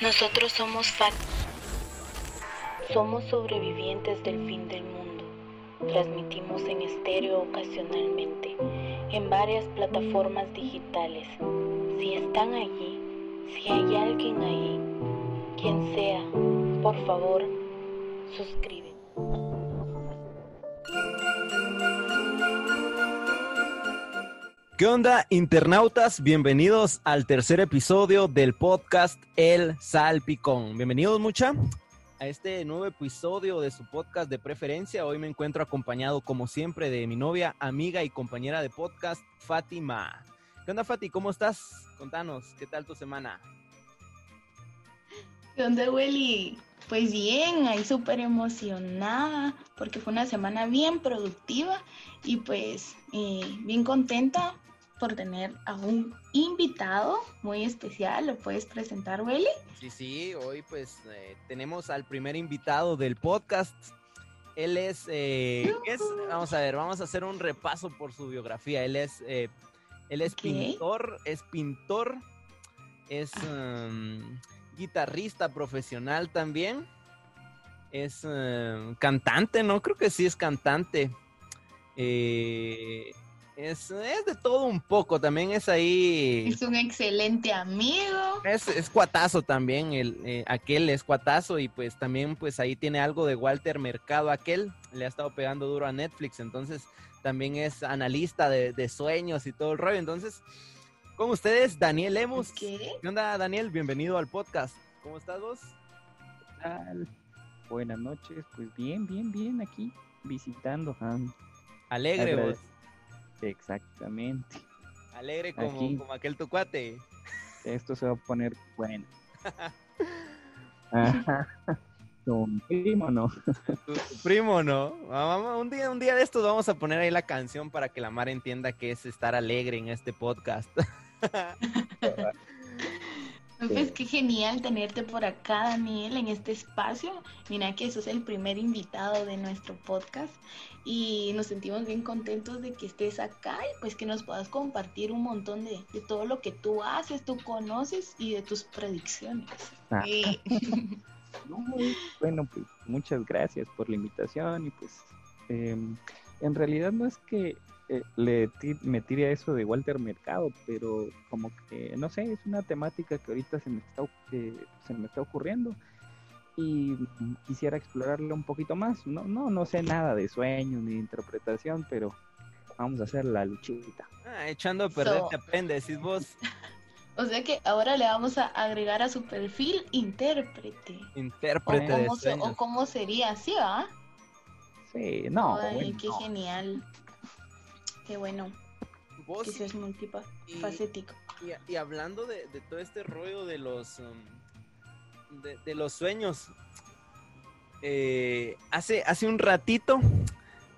Nosotros somos FAT. Somos sobrevivientes del fin del mundo. Transmitimos en estéreo ocasionalmente, en varias plataformas digitales. Si están allí, si hay alguien ahí, quien sea, por favor, suscribe. ¿Qué onda, internautas? Bienvenidos al tercer episodio del podcast El Salpicón. Bienvenidos, mucha, a este nuevo episodio de su podcast de preferencia. Hoy me encuentro acompañado, como siempre, de mi novia, amiga y compañera de podcast, Fátima. ¿Qué onda, Fati? ¿Cómo estás? Contanos, ¿qué tal tu semana? ¿Qué onda, Willy? Pues bien, ahí súper emocionada porque fue una semana bien productiva y pues eh, bien contenta por tener a un invitado muy especial. ¿Lo puedes presentar, Willy? Sí, sí, hoy pues eh, tenemos al primer invitado del podcast. Él es, eh, es, vamos a ver, vamos a hacer un repaso por su biografía. Él es, eh, él es pintor, es pintor, es um, guitarrista profesional también, es um, cantante, ¿no? Creo que sí es cantante. Eh, es, de todo un poco, también es ahí. Es un excelente amigo. Es, es cuatazo también, el, eh, aquel es cuatazo y pues también pues ahí tiene algo de Walter Mercado aquel, le ha estado pegando duro a Netflix, entonces también es analista de, sueños y todo el rollo, entonces con ustedes Daniel Lemus. ¿Qué? ¿Qué onda Daniel? Bienvenido al podcast. ¿Cómo estás vos? ¿Qué tal? Buenas noches, pues bien, bien, bien aquí visitando. Alegre vos. Exactamente. Alegre como, como aquel tu cuate. Esto se va a poner bueno. tu primo no. Tu, primo no. un día, un día de estos vamos a poner ahí la canción para que la Mar entienda que es estar alegre en este podcast. Pues qué genial tenerte por acá, Daniel, en este espacio. Mira que eso es el primer invitado de nuestro podcast y nos sentimos bien contentos de que estés acá y pues que nos puedas compartir un montón de, todo lo que tú haces, tú conoces y de tus predicciones. Ah. bueno, pues muchas gracias por la invitación y pues em, en realidad no es que eh, le me tire a eso de Walter Mercado, pero como que, no sé, es una temática que ahorita se me está, eh, se me está ocurriendo y quisiera explorarlo un poquito más. No, no, no sé nada de sueños ni de interpretación, pero vamos a hacer la luchita. Ah, echando a perder te aprende, decís vos. O sea que ahora le vamos a agregar a su perfil intérprete. Intérprete o cómo, o cómo sería, ¿sí va? Sí, no. Ay, qué genial. Qué bueno. ¿Vos? Que seas multifacético. Y, y, hablando de, todo este rollo de los um, de, los sueños. Eh, hace, hace un ratito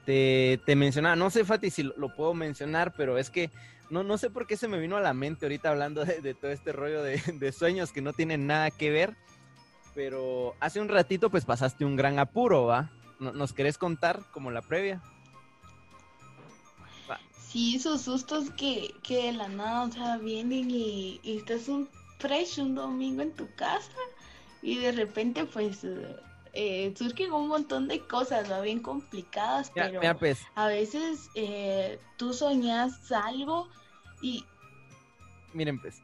te, te, mencionaba, no sé Fati si lo, puedo mencionar, pero es que no, no sé por qué se me vino a la mente ahorita hablando de, todo este rollo de, sueños que no tienen nada que ver. Pero hace un ratito pues pasaste un gran apuro, ¿va? ¿Nos querés contar como la previa? Sí, esos sustos que, que de la nada, o sea, vienen y, estás un fresh un domingo en tu casa y de repente pues eh, surgen un montón de cosas, ¿no? Bien complicadas, pero pues. a veces eh, tú soñas algo y... Miren pues,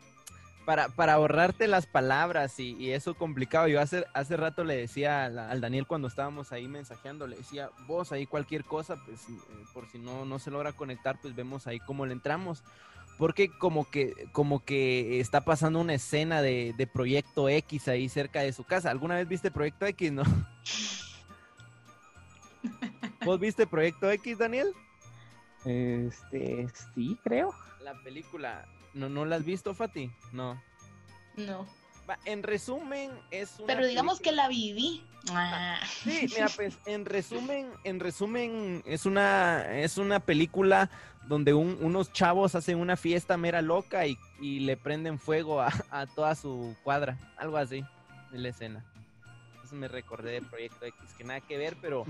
para, para ahorrarte las palabras y, eso complicado. Yo hace, hace rato le decía al, Daniel cuando estábamos ahí mensajeando, le decía, vos ahí cualquier cosa, pues eh, por si no, no se logra conectar, pues vemos ahí cómo le entramos. Porque como que, como que está pasando una escena de, de Proyecto X ahí cerca de su casa. ¿Alguna vez viste Proyecto X, no? ¿Vos viste Proyecto X, Daniel? Este, sí, creo. La película, ¿No, ¿No la has visto, Fati? No. No. En resumen, es una Pero digamos que la viví. Ah. Sí, mira, pues en resumen, en resumen, es una, es una película donde unos chavos hacen una fiesta mera loca y, le prenden fuego a, toda su cuadra. Algo así, en la escena. Eso me recordé de Proyecto X, que nada que ver, pero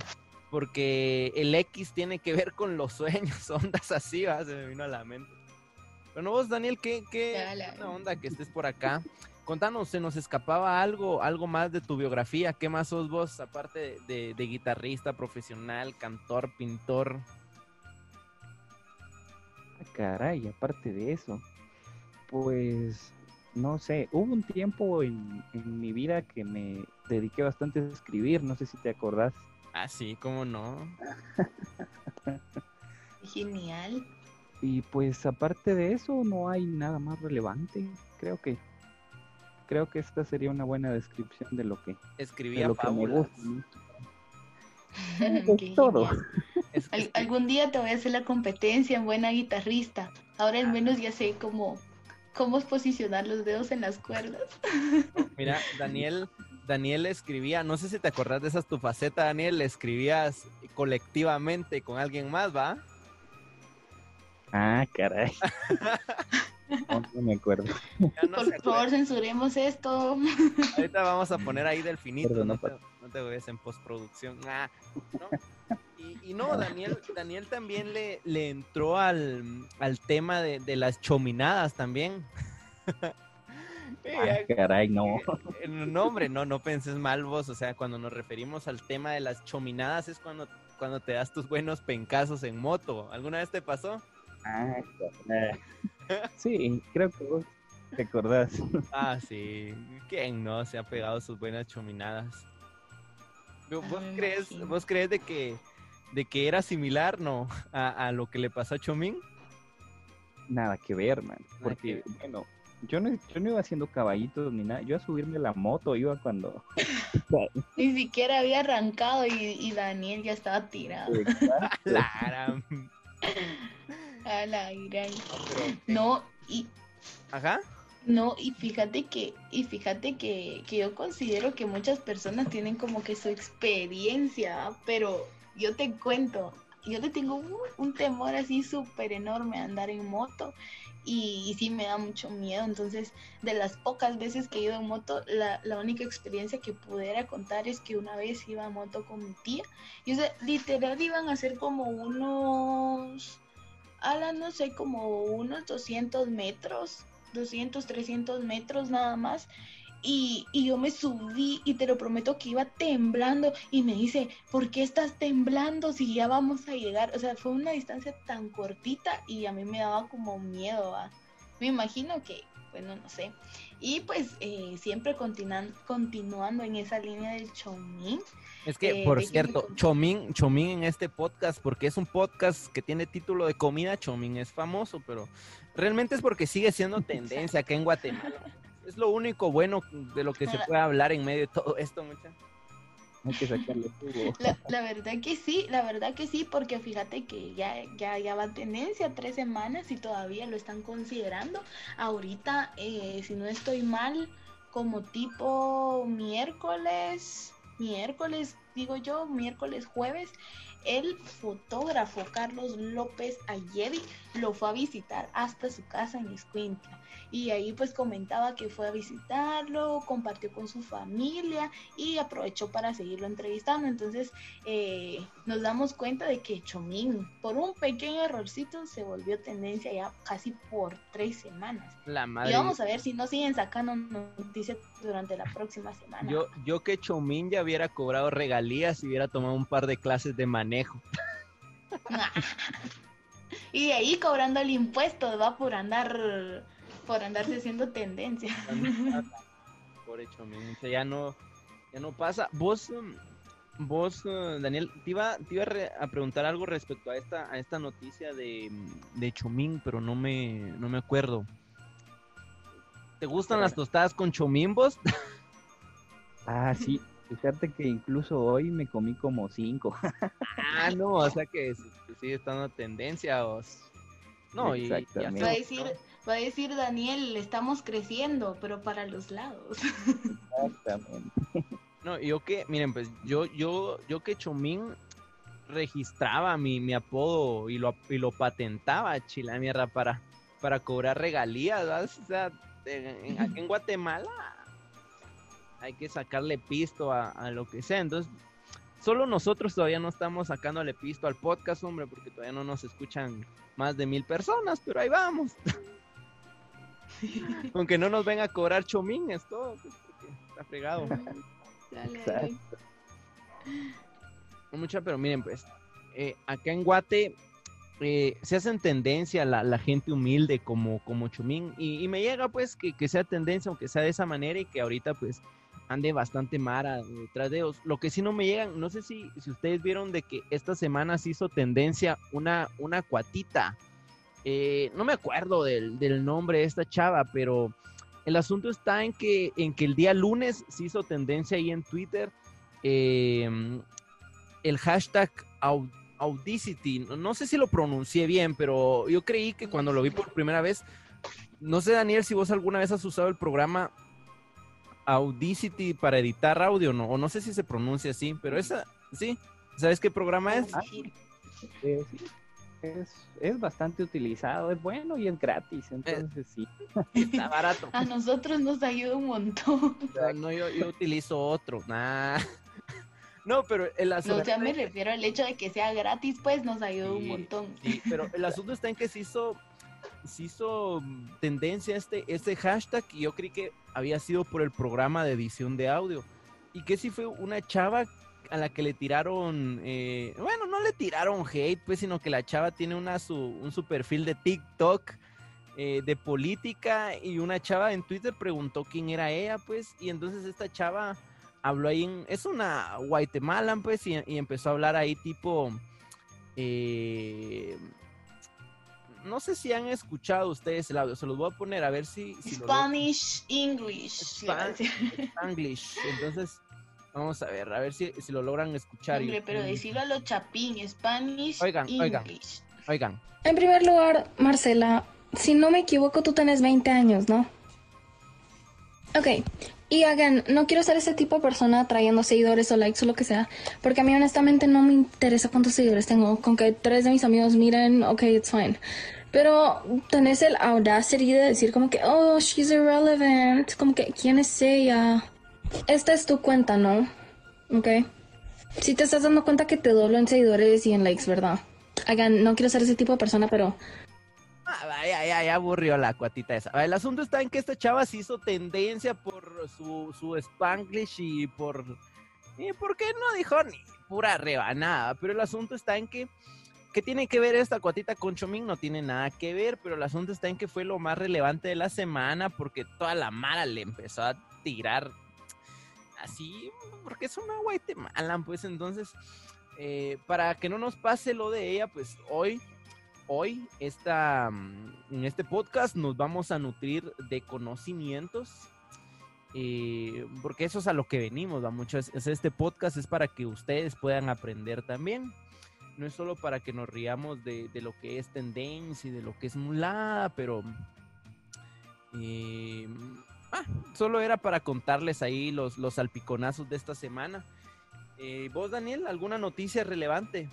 porque el X tiene que ver con los sueños, ondas así, ¿va? se me vino a la mente. Bueno, vos, Daniel, ¿qué, qué onda que estés por acá? contanos, se nos escapaba algo, algo más de tu biografía. ¿Qué más sos vos, aparte de, de guitarrista profesional, cantor, pintor? Ah, caray, aparte de eso, pues no sé, hubo un tiempo en, en, mi vida que me dediqué bastante a escribir, no sé si te acordás. Ah, sí, cómo no. Genial. Y pues aparte de eso no hay nada más relevante, creo que creo que esta sería una buena descripción de lo que escribía lo que me gusta. todo. algún día te voy a hacer la competencia en buena guitarrista. Ahora al menos ya sé cómo cómo posicionar los dedos en las cuerdas. Mira, Daniel, Daniel escribía, no sé si te acordás de esas tu faceta, Daniel, escribías colectivamente con alguien más, ¿va? Ah, caray. no, me acuerdo. Por favor, censuremos esto. Ahorita vamos a poner ahí del finito, no, te, no te en postproducción. Ah, y, no, Daniel, Daniel también le, le entró al, al tema de, de, las chominadas también. Ah, caray, no. No, hombre, no, no penses mal vos. O sea, cuando nos referimos al tema de las chominadas es cuando, cuando te das tus buenos pencazos en moto. ¿Alguna vez te pasó? Ah, sí, creo que vos te acordás. Ah, sí. ¿Quién no se ha pegado sus buenas chominadas? ¿Vos crees, vos crees de que, de que era similar, no, a, a lo que le pasó a Chomín? Nada que ver, man. Porque, bueno, yo no, yo no iba haciendo caballitos ni nada. Yo a subirme la moto iba cuando. ni siquiera había arrancado y, y Daniel ya estaba tirado. Lara. A la gran. No, y. Ajá. No, y fíjate que, y fíjate que, que yo considero que muchas personas tienen como que su experiencia, pero yo te cuento, yo le tengo un, un temor así súper enorme a andar en moto y, y, sí me da mucho miedo. Entonces, de las pocas veces que he ido en moto, la, la, única experiencia que pudiera contar es que una vez iba a moto con mi tía y o sea, literal iban a ser como unos, ala, no sé, como unos 200 metros, 200, 300 metros nada más. Y, y, yo me subí y te lo prometo que iba temblando y me dice, ¿por qué estás temblando si ya vamos a llegar? O sea, fue una distancia tan cortita y a mí me daba como miedo. Me imagino que, bueno, no sé. Y pues eh, siempre continuan, continuando en esa línea del chomín. Es que, eh, por cierto, chomín, chomín en este podcast, porque es un podcast que tiene título de comida, chomín es famoso, pero realmente es porque sigue siendo tendencia acá en Guatemala. Es lo único bueno de lo que se puede hablar en medio de todo esto, muchachos. Hay que sacarle la, la, verdad que sí, la verdad que sí, porque fíjate que ya, ya, ya va tendencia tres semanas y todavía lo están considerando. Ahorita, eh, si no estoy mal, como tipo miércoles, miércoles, digo yo, miércoles, jueves, el fotógrafo Carlos López Ayedi lo fue a visitar hasta su casa en Escuintla. Y ahí pues comentaba que fue a visitarlo, compartió con su familia y aprovechó para seguirlo entrevistando. Entonces eh, nos damos cuenta de que Chomín, por un pequeño errorcito, se volvió tendencia ya casi por tres semanas. La madre. Y vamos a ver si no siguen sacando noticias durante la próxima semana. Yo, yo que Chomín ya hubiera cobrado regalías y hubiera tomado un par de clases de manejo. y de ahí cobrando el impuesto, va por andar por andarse haciendo tendencia. Por hecho, ya no, ya no pasa. Vos, vos, Daniel, te iba, te iba a preguntar algo respecto a esta, a esta noticia de, de Chomín, pero no me, no me acuerdo. ¿Te gustan las tostadas con chomín, vos? Ah, sí. Fíjate que incluso hoy me comí como cinco. ah, no, o sea que sigue estando tendencia. Vos. No, y, va a decir, va a decir Daniel, estamos creciendo, pero para los lados. Exactamente. No, yo que, miren, pues yo, yo, yo que Chomín registraba mi, mi apodo y lo, y lo patentaba, chila mierda, para, para cobrar regalías, O sea, en, aquí en Guatemala hay que sacarle pisto a, a lo que sea, entonces solo nosotros todavía no estamos sacándole pisto al podcast, hombre, porque todavía no nos escuchan más de mil personas, pero ahí vamos. Aunque no nos venga a cobrar chomín, es todo. Pues, está fregado. Mucha, pero miren, pues, eh, acá en Guate eh, se hacen tendencia la, la, gente humilde como, como Chumín y, me llega pues que, que, sea tendencia, aunque sea de esa manera y que ahorita pues ande bastante mara detrás de ellos. Lo que sí no me llegan, no sé si, si ustedes vieron de que esta semana se hizo tendencia una, una cuatita. Eh, no me acuerdo del, del, nombre de esta chava, pero el asunto está en que, en que el día lunes se hizo tendencia ahí en Twitter eh, el hashtag Audacity. No sé si lo pronuncié bien, pero yo creí que cuando lo vi por primera vez, no sé Daniel si vos alguna vez has usado el programa Audacity para editar audio, ¿no? O no sé si se pronuncia así, pero esa, sí. ¿Sabes qué programa es? Ah, eh, es, es, bastante utilizado, es bueno y es gratis, entonces sí. Está barato. A nosotros nos ayuda un montón. No, yo, yo utilizo otro, nah. No, pero el asunto. No, ya me refiero al hecho de que sea gratis, pues nos ayuda un montón. Sí, pero el asunto está en que se hizo, se hizo tendencia este, este hashtag y yo creí que había sido por el programa de edición de audio. Y que si fue una chava a la que le tiraron, eh, bueno, no le tiraron hate, pues, sino que la chava tiene una su, un su perfil de TikTok. Eh, de política y una chava en Twitter preguntó quién era ella, pues, y entonces esta chava habló ahí, en, es una Guatemala, pues, y, empezó a hablar ahí tipo, eh, no sé si han escuchado ustedes el audio, se los voy a poner a ver si... Spanish, English. Spanish, entonces... Vamos a ver, a ver si, lo logran escuchar. Hombre, pero decirlo a los chapín, Spanish, oigan, English. Oigan, oigan. En primer lugar, Marcela, si no me equivoco, tú tienes 20 años, ¿no? Ok, y again, no quiero ser ese tipo de persona trayendo seguidores o likes o lo que sea, porque a mí honestamente no me interesa cuántos seguidores tengo. Con que tres de mis amigos miren, ok, it's fine. Pero tenés el audacity de decir como que, oh, she's irrelevant, como que, ¿quién es ella? Esta es tu cuenta, ¿no? Ok. Si te estás dando cuenta que te doblo en seguidores y en likes, ¿verdad? No quiero ser ese tipo de persona, pero Ah, ya, ya aburrió la cuatita esa. El asunto está en que esta chava se hizo tendencia por su, su spanglish y por... ¿Y por qué no dijo ni pura rebanada? Pero el asunto está en que... ¿Qué tiene que ver esta cuatita con Chomín? No tiene nada que ver, pero el asunto está en que fue lo más relevante de la semana porque toda la mala le empezó a tirar así, porque es una Guatemala, pues entonces, eh, para que no nos pase lo de ella, pues hoy hoy esta, mm, en este podcast nos vamos a nutrir de conocimientos. Eh, porque eso es a lo que venimos, ¿va? Mucho este podcast es para que ustedes puedan aprender también. No es solo para que nos riamos de, lo que es tendencia y de lo que es mulada, pero eh, ah, solo era para contarles ahí los, los salpiconazos de esta semana. Eh, ¿Vos, Daniel, alguna noticia relevante?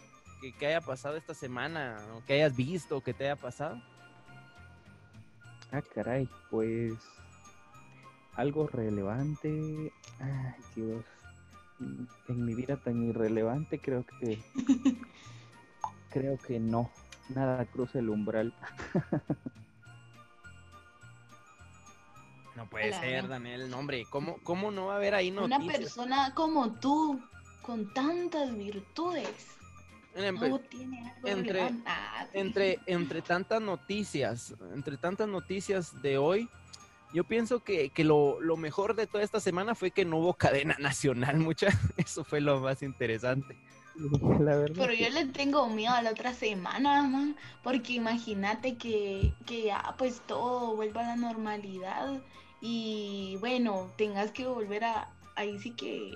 que, haya pasado esta semana, o que hayas visto, que te haya pasado? Ah, caray, pues algo relevante. Ay, Dios. En mi vida tan irrelevante creo que creo que no. Nada cruza el umbral. no puede ser, Daniel. No, hombre, ¿cómo, ¿cómo no va a haber ahí noticias? Una persona como tú, con tantas virtudes entre, entre, entre tantas noticias, entre tantas noticias de hoy, yo pienso que, lo, mejor de toda esta semana fue que no hubo cadena nacional, mucha. Eso fue lo más interesante. Pero yo le tengo miedo a la otra semana, man, porque imagínate que, que ya pues todo vuelva a la normalidad y bueno, tengas que volver a, ahí sí que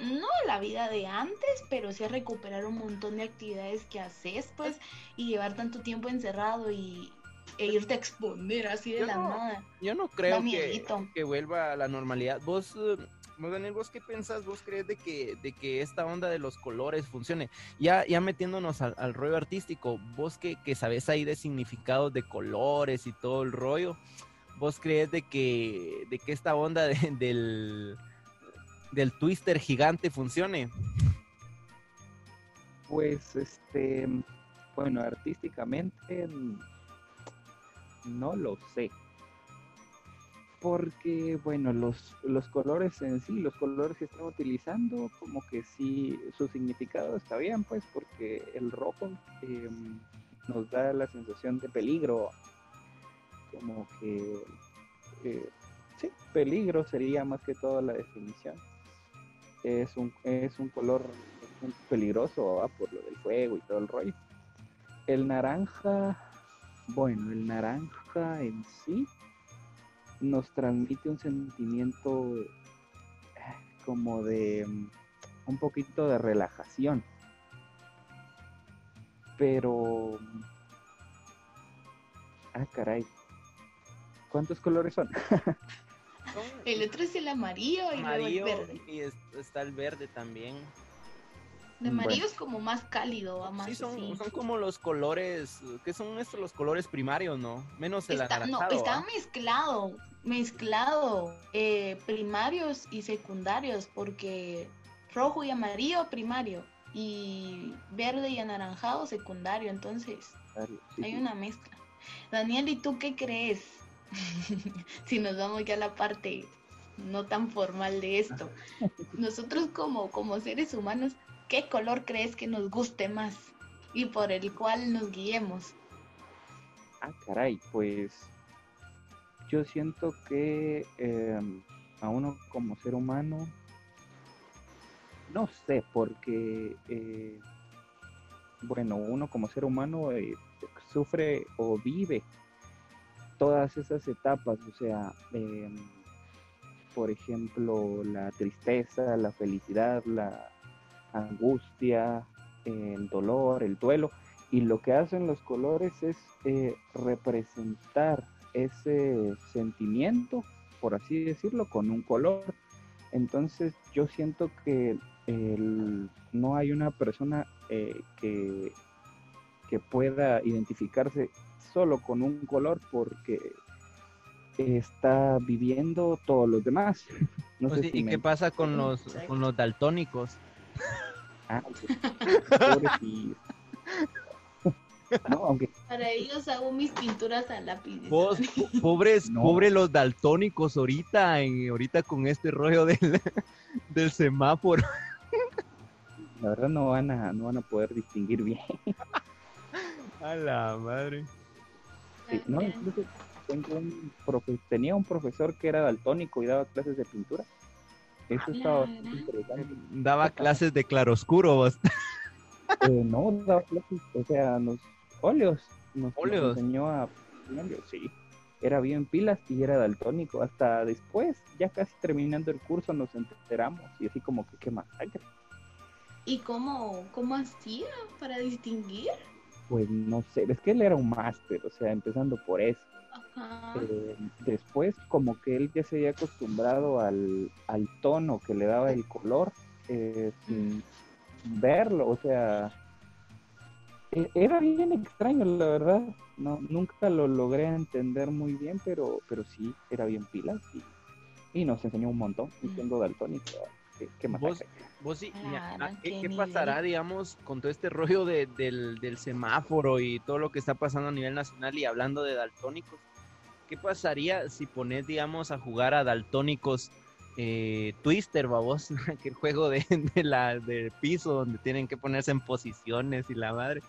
no la vida de antes, pero sí a recuperar un montón de actividades que haces, pues, y llevar tanto tiempo encerrado y e irte a exponer así de la nada. Yo no creo que, que, vuelva a la normalidad. Vos, eh, Daniel, ¿vos qué pensás? ¿Vos crees de que, de que esta onda de los colores funcione? Ya, ya metiéndonos al, rollo artístico, vos que, que sabes ahí de significados de colores y todo el rollo, ¿vos crees de que, de que esta onda del del twister gigante funcione? Pues, este, bueno, artísticamente no lo sé, porque, bueno, los, los colores en sí, los colores que están utilizando, como que sí, su significado está bien, pues, porque el rojo em, nos da la sensación de peligro, como que, eh, sí, peligro sería más que todo la definición. Es un, es un color peligroso por lo del fuego y todo el rollo. El naranja, bueno, el naranja en sí nos transmite un sentimiento eh, como de mm, un poquito de relajación. Pero... Mm, ah, caray. ¿Cuántos colores son? el otro es el amarillo y el verde. Y está el verde también. De amarillo es como más cálido, más sí, son, son como los colores, ¿qué son estos los colores primarios, no? Menos el está, No, está mezclado, mezclado, eh, primarios y secundarios, porque rojo y amarillo primario y verde y anaranjado secundario, entonces hay una mezcla. Daniel, ¿y tú qué crees? si nos vamos ya a la parte no tan formal de esto. Nosotros como, como seres humanos ¿qué color crees que nos guste más y por el cual nos guiemos? Ah, caray, pues yo siento que em, a uno como ser humano, no sé, porque, eh, bueno, uno como ser humano eh, sufre o vive todas esas etapas, o sea, em, por ejemplo, la tristeza, la felicidad, la angustia, el dolor, el duelo. Y lo que hacen los colores es eh, representar ese sentimiento, por así decirlo, con un color. Entonces yo siento que no hay una persona eh, que, que pueda identificarse solo con un color porque está viviendo todos los demás. No pues ¿Y qué pasa con los, con los daltónicos? Ah, Para ellos hago mis pinturas a lápiz. pobres, pobres los daltónicos ahorita, en, ahorita con este rollo del, del semáforo. La verdad no van a, no van a poder distinguir bien. A la madre. tenía un profesor que era daltónico y daba clases de pintura eso estaba interesante. Daba clases de claroscuro vos. Eh, no, daba clases, o sea, los óleos. Nos, ¿Óleos? enseñó a sí. Era bien pilas y era daltónico. Hasta después, ya casi terminando el curso, nos enteramos y así como que qué masacre. ¿Y cómo, cómo hacía para distinguir? Pues no sé, es que él era un máster, o sea, empezando por eso. Eh, después, como que él ya se había acostumbrado al, tono que le daba el color, eh, sin verlo, o sea, e, era bien extraño, la verdad. No, nunca lo logré entender muy bien, pero, pero sí, era bien pila y, nos enseñó un montón, y siendo daltónico. ¿Qué, más ¿Vos, vos sí, ah, ¿qué, pasará, digamos, con todo este rollo del, del semáforo y todo lo que está pasando a nivel nacional y hablando de daltónicos? ¿qué pasaría si pones, digamos, a jugar a daltónicos eh, Twister, babos? el juego de, la del piso donde tienen que ponerse en posiciones y la madre.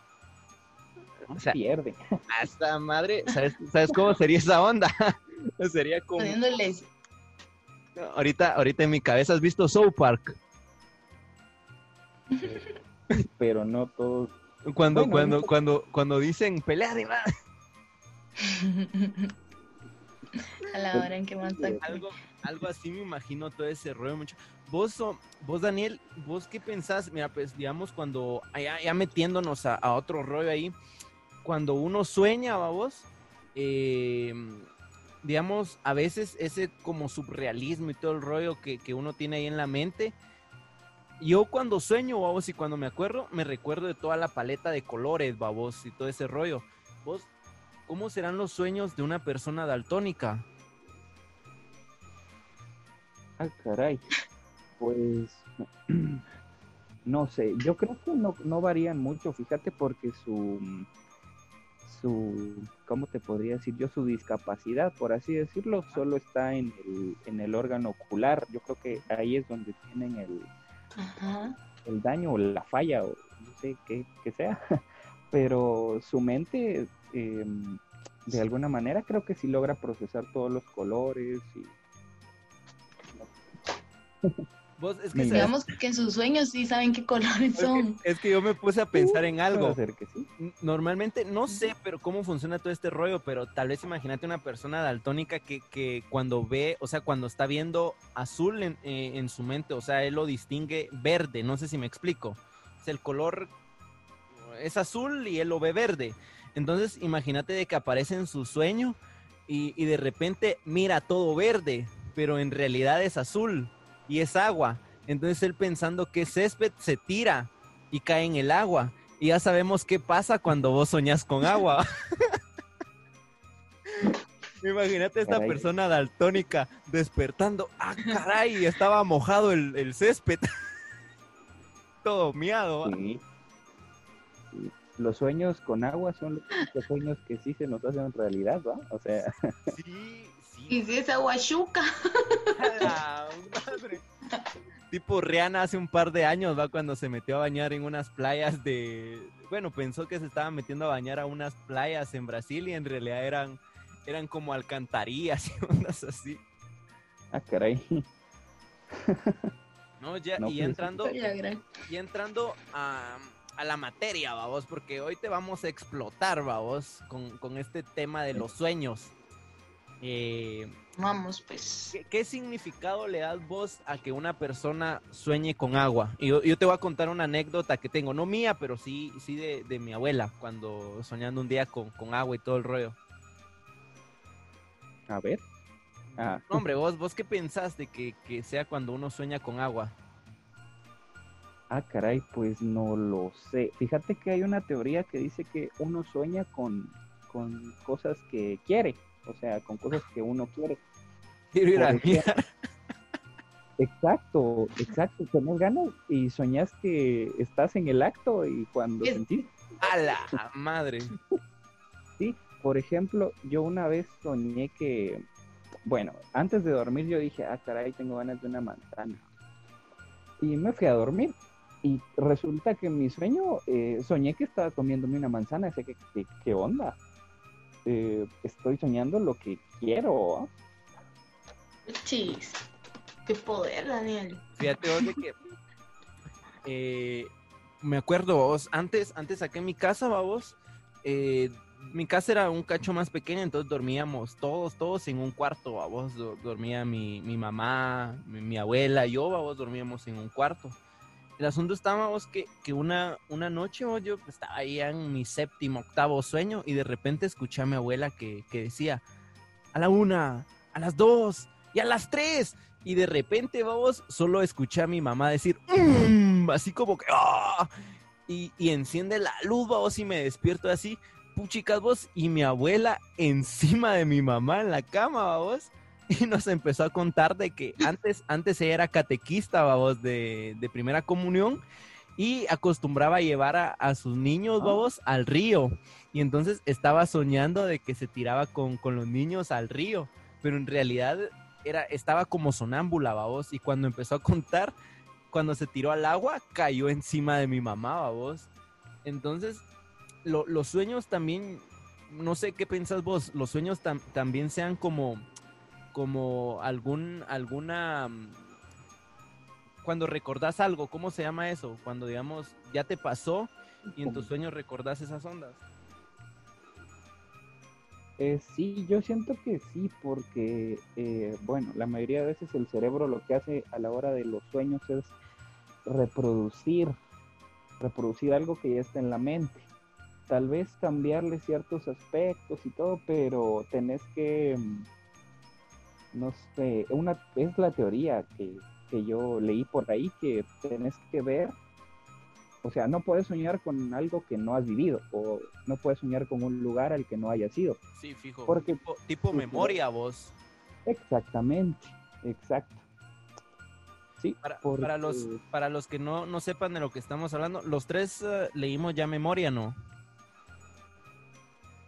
O sea, pierde. Hasta madre, ¿sabes, ¿sabes cómo sería esa onda? sería como. Ahorita, ahorita en mi cabeza has visto South Park. Pero no todos. Cuando, cuando, cuando, cuando dicen pelea de madre. a la hora en que más algo, algo así me imagino todo ese rollo mucho. Vos, vos Daniel, vos qué pensás, mira, pues digamos cuando, ya, metiéndonos a, otro rollo ahí, cuando uno sueña, vos, eh, digamos, a veces ese como surrealismo y todo el rollo que, que uno tiene ahí en la mente, yo cuando sueño, vos, y cuando me acuerdo, me recuerdo de toda la paleta de colores, babos, y todo ese rollo. Vos, ¿Cómo serán los sueños de una persona daltónica? Ah, caray. Pues no sé, yo creo que no, varían mucho, fíjate, porque su su, ¿cómo te podría decir yo? Su discapacidad, por así decirlo, solo está en el, en el órgano ocular. Yo creo que ahí es donde tienen el, el daño o la falla, o no sé qué, sea. Pero su mente, em, de alguna manera, creo que sí logra procesar todos los colores y es que Digamos que en sus sueños sí saben qué colores son. Es que, yo me puse a pensar en algo. Normalmente, no sé, pero cómo funciona todo este rollo, pero tal vez imagínate una persona daltónica que, que cuando ve, o sea, cuando está viendo azul en, eh, en, su mente, o sea, él lo distingue verde, no sé si me explico. O sea, el color es azul y él lo ve verde. Entonces, imagínate de que aparece en su sueño y, y de repente mira todo verde, pero en realidad es azul y es agua. Entonces él pensando que césped se tira y cae en el agua. Y ya sabemos qué pasa cuando vos soñás con agua. Imagínate esta persona daltónica despertando. ¡Ah, caray! Estaba mojado el, césped. Todo miado. Los sueños con agua son los sueños que sí se nos hacen realidad, ¿va? O sea. Sí, y si es aguachuca. Tipo Rihanna hace un par de años, va cuando se metió a bañar en unas playas de, bueno, pensó que se estaba metiendo a bañar a unas playas en Brasil y en realidad eran, eran como alcantarillas y unas así. Ah, caray. No, ya, y pues, entrando, y entrando a, a, la materia, vamos, porque hoy te vamos a explotar, vamos, con, con este tema de los sueños. Eh, Vamos, pues. ¿qué, significado le das vos a que una persona sueñe con agua? Y yo, te voy a contar una anécdota que tengo, no mía, pero sí, sí de, mi abuela, cuando soñando un día con, agua y todo el rollo. A ver. Ah. hombre, vos, vos qué pensás de que, sea cuando uno sueña con agua? Ah, caray, pues no lo sé. Fíjate que hay una teoría que dice que uno sueña con, con cosas que quiere o sea, con cosas que uno quiere. Quiero ir a Exacto, exacto, tenés ganas y soñás que estás en el acto y cuando sentís... ¡A la madre! Sí, por ejemplo, yo una vez soñé que, bueno, antes de dormir yo dije, ah, caray, tengo ganas de una manzana. Y me fui a dormir. Y resulta que en mi sueño eh, soñé que estaba comiéndome una manzana. Sé que, ¿qué onda? Eh, estoy soñando lo que quiero. Chis, qué poder, Daniel. Fíjate vos de que eh, me acuerdo vos, antes, antes aquí en mi casa, vos, eh, mi casa era un cacho más pequeño, entonces dormíamos todos, todos en un cuarto, vos, dormía mi, mi mamá, mi, mi, abuela, yo, vos, dormíamos en un cuarto el asunto estábamos que, que una, una noche yo estaba ahí en mi séptimo, octavo sueño y de repente escuché a mi abuela que, decía, a la una, a las dos y a las tres. Y de repente, vamos, solo escuché a mi mamá decir, mm", así como que, ¡ah! y, y, enciende la luz, vamos, y me despierto así, puchicas vos, y mi abuela encima de mi mamá en la cama, vamos y nos empezó a contar de que antes, antes ella era catequista, vamos, de, de primera comunión y acostumbraba a llevar a, sus niños, vamos, al río. Y entonces estaba soñando de que se tiraba con, con los niños al río, pero en realidad era, estaba como sonámbula, vamos, y cuando empezó a contar, cuando se tiró al agua, cayó encima de mi mamá, vamos. Entonces, los sueños también, no sé qué pensás vos, los sueños también sean como como algún, alguna, mm, cuando recordás algo, ¿cómo se llama eso? Cuando, digamos, ya te pasó y en tus sueños recordás esas ondas. Eh, sí, yo siento que sí, porque, eh, bueno, la mayoría de veces el cerebro lo que hace a la hora de los sueños es reproducir, reproducir algo que ya está en la mente. Tal vez cambiarle ciertos aspectos y todo, pero tenés que mm, no sé, una, es la teoría que, yo leí por ahí que tenés que ver, o sea, no puedes soñar con algo que no has vivido o no puedes soñar con un lugar al que no hayas ido. Sí, fijo. Porque, tipo, memoria vos. Exactamente, exacto. Sí, para, los, para los que no, no sepan de lo que estamos hablando, los tres eh, leímos ya memoria, ¿no?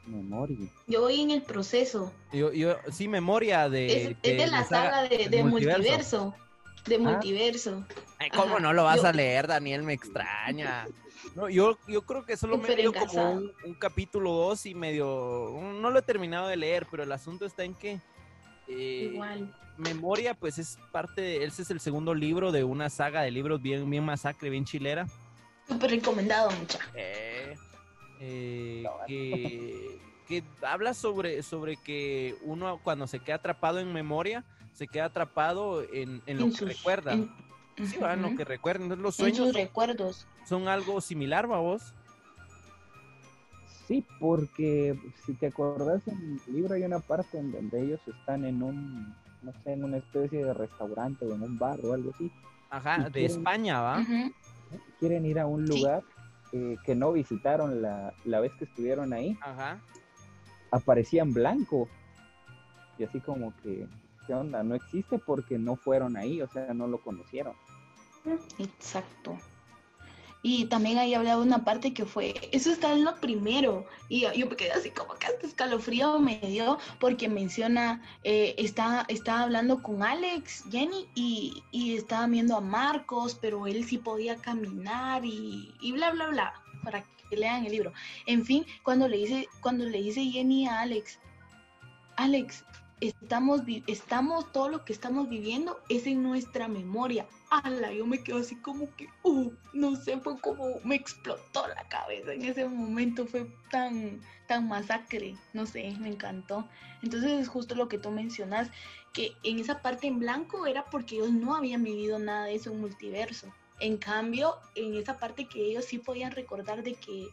Memoria. Yo voy en el proceso. Yo, yo, sí, memoria de. Es, es de la saga de, de multiverso. De multiverso. Ay, ¿Cómo Ajá, no lo vas yo- a leer, Daniel? Me extraña. No, yo, yo creo que solo me dio como un, un capítulo dos y medio. No lo he terminado de leer, pero el asunto está en que. eh, Igual. Memoria, pues es parte de. Ese es el segundo libro de una saga de libros bien, bien masacre, bien chilera. Súper recomendado, mucha. Eh, eh, que, que habla sobre, sobre que uno cuando se queda atrapado en memoria, se queda atrapado en, en lo En que sus- recuerda. en- Sí, va, en lo que recuerda. Entonces los En sus sueños son, recuerdos. son algo similar, ¿va vos? Sí, porque si te acordás en el libro hay una parte en donde ellos están en un, no sé, en una especie de restaurante o en un bar o algo así. Ajá, de quieren- España, ¿va? Quieren ir a un Sí. Eh, que no visitaron la, la vez que estuvieron ahí. Ajá. Aparecía en blanco. Y así como que, ¿qué onda? No existe porque no fueron ahí, o sea, no lo conocieron. Exacto. Y también ahí hablaba una parte que fue, eso está en lo primero, y yo, me quedé así como que hasta escalofrío me dio, porque menciona, eh, está, está hablando con Alex, Jenny, y, y estaban viendo a Marcos, pero él sí podía caminar y, y bla, bla, bla, para que lean el libro. En fin, cuando le dice, cuando le dice Jenny a Alex, Alex, estamos, estamos, todo lo que estamos viviendo es en nuestra memoria. Ala, yo me quedo así como que, uh, no sé, fue como me explotó la cabeza en ese momento, fue tan, tan masacre, no sé, me encantó. Entonces es justo lo que tú mencionas, que en esa parte en blanco era porque ellos no habían vivido nada de eso en multiverso. En cambio, en esa parte que ellos sí podían recordar de que,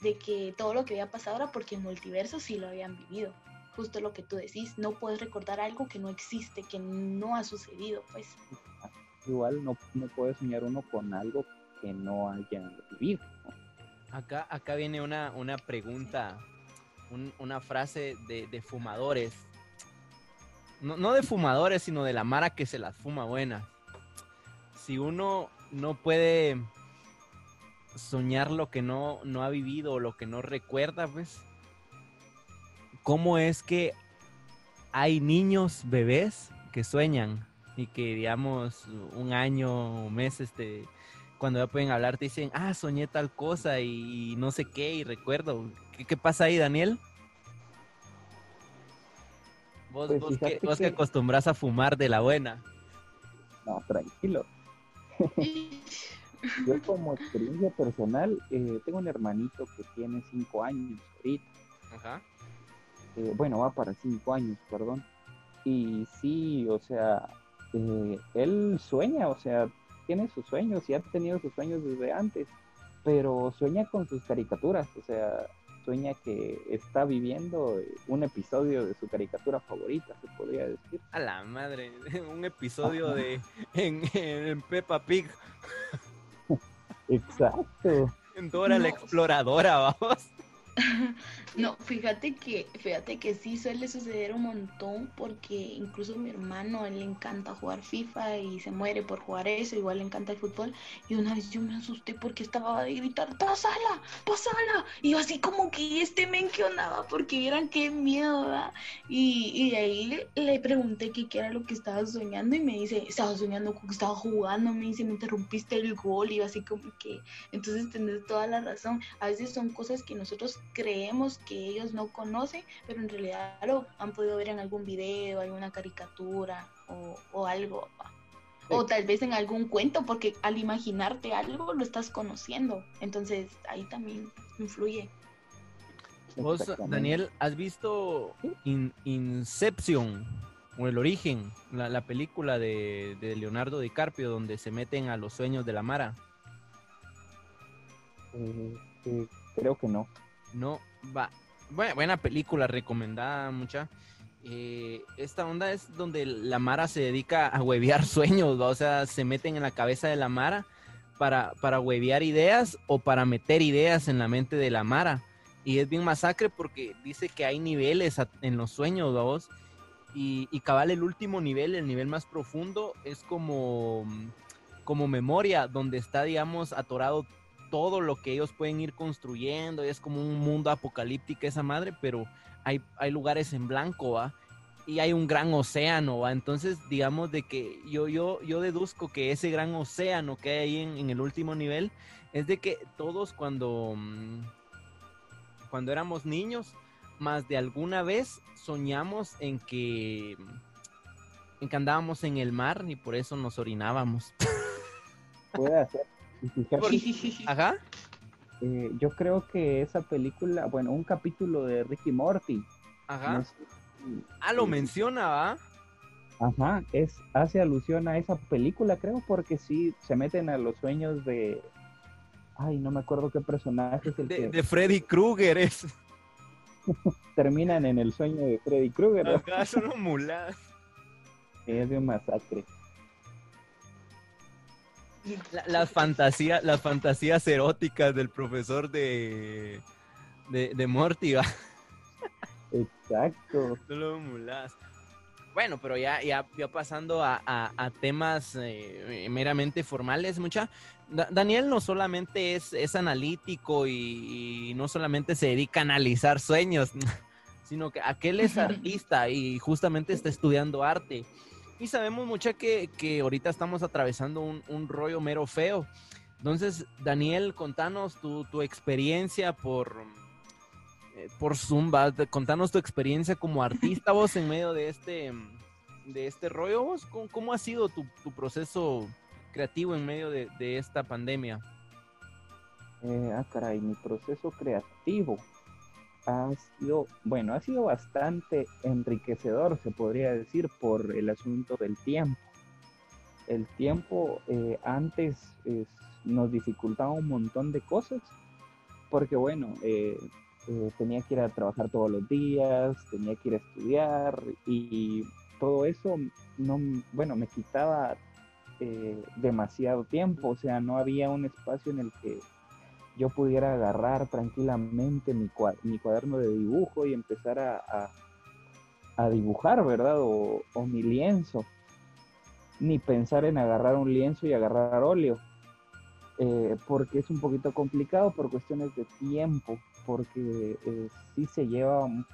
de que todo lo que había pasado era porque en multiverso sí lo habían vivido. Justo lo que tú decís, no puedes recordar algo que no existe, que no ha sucedido, pues. Igual no, no puede soñar uno con algo que no haya vivido. Acá, acá viene una, una pregunta, un- una frase de, de fumadores. No, no de fumadores, sino de la mara que se las fuma buena. Si uno no puede soñar lo que no, no ha vivido o lo que no recuerda, pues, ¿cómo es que hay niños, bebés, que sueñan y que, digamos, un año o meses te, cuando ya pueden hablar te dicen, ah, soñé tal cosa y no sé qué y recuerdo. ¿Qué, qué pasa ahí, Daniel? Vos, Pues vos, que, vos que que- acostumbras a fumar de la buena. No, tranquilo. Yo como experiencia personal, eh, tengo un hermanito que tiene cinco años ahorita. Ajá. Eh, bueno, va para cinco años, perdón. Y sí, o sea, eh, él sueña, o sea, tiene sus sueños y ha tenido sus sueños desde antes, pero sueña con sus caricaturas, o sea, sueña que está viviendo eh, un episodio de su caricatura favorita, se podría decir. A la madre, un episodio de en, en Peppa Pig, Exacto. en Dora la exploradora, vamos. No, fíjate que, fíjate que sí suele suceder un montón porque incluso mi hermano, él le encanta jugar FIFA y se muere por jugar eso, igual le encanta el fútbol. Y una vez yo me asusté porque estaba de gritar, ¡pásala! ¡pásala! Y yo así como que este men que porque vieran qué miedo, ¿verdad? Y, y de ahí le, le pregunté qué era lo que estaba soñando y me dice, estaba soñando con que estaba jugando, me dice, me interrumpiste el gol y yo así como que, entonces tenés toda la razón. A veces son cosas que nosotros creemos que ellos no conocen, pero en realidad lo han podido ver en algún video, alguna caricatura o, o algo. O tal vez en algún cuento, porque al imaginarte algo lo estás conociendo. Entonces ahí también influye. Vos. Daniel, ¿has visto In- Inception o El Origen, la, la película de, de Leonardo DiCaprio donde se meten a los sueños de la Mara? Eh, eh, creo que no. No, va. Buena, película, recomendada mucha. Eh, esta onda es donde la Mara se dedica a huevear sueños, o sea, se meten en la cabeza de la Mara para, para huevear ideas o para meter ideas en la mente de la Mara. Y es bien masacre porque dice que hay niveles en los sueños, ¿va vos? Y, y cabal el último nivel, el nivel más profundo, es como, como memoria, donde está, digamos, atorado todo lo que ellos pueden ir construyendo, es como un mundo apocalíptico esa madre, pero hay, hay lugares en blanco, ¿va? Y hay un gran océano, ¿va? Entonces, digamos de que yo, yo, yo deduzco que ese gran océano que hay ahí en, el último nivel es de que todos cuando, mm, cuando éramos niños, más de alguna vez soñamos en que, en andábamos en el mar y por eso nos orinábamos. Ajá. Eh, yo creo que esa película, bueno, un capítulo de Ricky Morty. Ajá. ah, lo menciona, ¿va? Ajá, es, hace alusión a esa película, creo, porque sí se meten a los sueños de. Ay, no me acuerdo qué personaje es el de, que. De Freddy Krueger es. Terminan en el sueño de Freddy Krueger. Acá son mulas. Es de un masacre las fantasías, las fantasías eróticas del profesor de de, de Morty, Exacto. Bueno, pero ya, ya, pasando a, temas eh, meramente formales, mucha. Daniel no solamente es, es analítico y, no solamente se dedica a analizar sueños, sino que aquel es artista y justamente está estudiando arte. Y sabemos mucho que, que ahorita estamos atravesando un, un, rollo mero feo. Entonces, Daniel, contanos tu, tu experiencia por, eh, por Zumba, contanos tu experiencia como artista vos en medio de este, de este rollo. Vos, ¿cómo, ha sido tu, proceso creativo en medio de, de esta pandemia? Eh, ah, caray, mi proceso creativo ha sido, bueno, ha sido bastante enriquecedor, se podría decir, por el asunto del tiempo. El tiempo eh, antes nos dificultaba un montón de cosas, porque bueno, eh, eh, tenía que ir a trabajar todos los días, tenía que ir a estudiar y todo eso, no, bueno, me quitaba demasiado tiempo, o sea, no había un espacio en el que yo pudiera agarrar tranquilamente mi, cuaderno de dibujo y empezar a, dibujar, ¿verdad? O, mi lienzo. Ni pensar en agarrar un lienzo y agarrar óleo. Eh, porque es un poquito complicado por cuestiones de tiempo, porque eh, sí se lleva un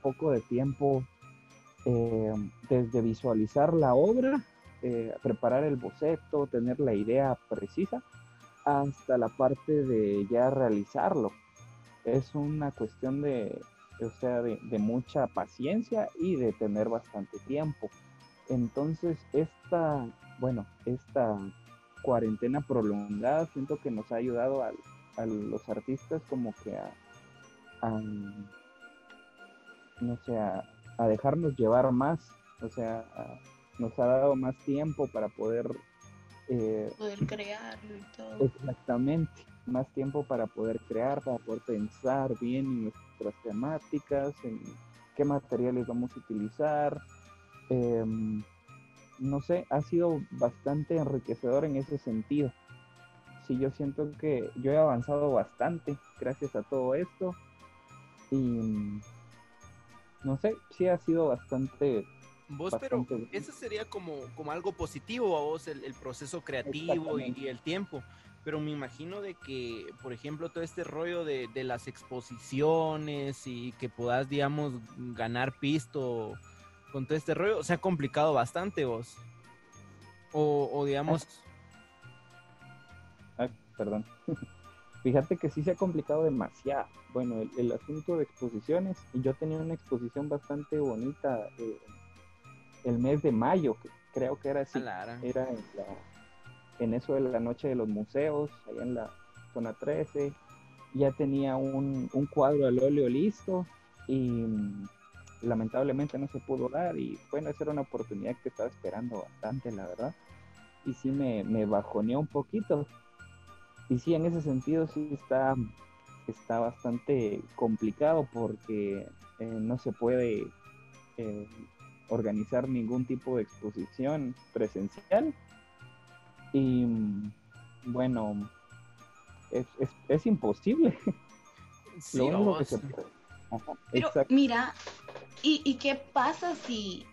poco de tiempo eh, desde visualizar la obra, preparar el boceto, tener la idea precisa, hasta la parte de ya realizarlo. Es una cuestión de, o sea, de, mucha paciencia y de tener bastante tiempo. Entonces, esta, bueno, esta cuarentena prolongada siento que nos ha ayudado a, los artistas como que a, no sé, a, dejarnos llevar más, o sea, nos ha dado más tiempo para poder eh, poder crearlo y todo. Exactamente, más tiempo para poder crear, para poder pensar bien en nuestras temáticas, en qué materiales vamos a utilizar. Em, no sé, ha sido bastante enriquecedor en ese sentido. Sí, yo siento que yo he avanzado bastante gracias a todo esto. Y no sé, sí ha sido bastante Vos, pero eso sería como, como algo positivo a vos, el, proceso creativo y, el tiempo. Pero me imagino de que, por ejemplo, todo este rollo de, las exposiciones y que puedas, digamos, ganar pisto con todo este rollo, se ha complicado bastante vos. O, digamos... Ah, perdón. Fíjate que sí se ha complicado demasiado. Bueno, el, asunto de exposiciones, y yo tenía una exposición bastante bonita eh, el mes de mayo, creo que era así. Era en, eso de la noche de los museos, allá en la zona 13. Ya tenía un, cuadro al óleo listo y lamentablemente no se pudo dar y bueno, esa era una oportunidad que estaba esperando bastante, la verdad. Y sí me, me bajoneó un poquito. Y sí, en ese sentido sí está, está bastante complicado porque eh, no se puede eh, organizar ningún tipo de exposición presencial. Y bueno, es, es, imposible. Pero mira, ¿y, ¿y qué pasa si,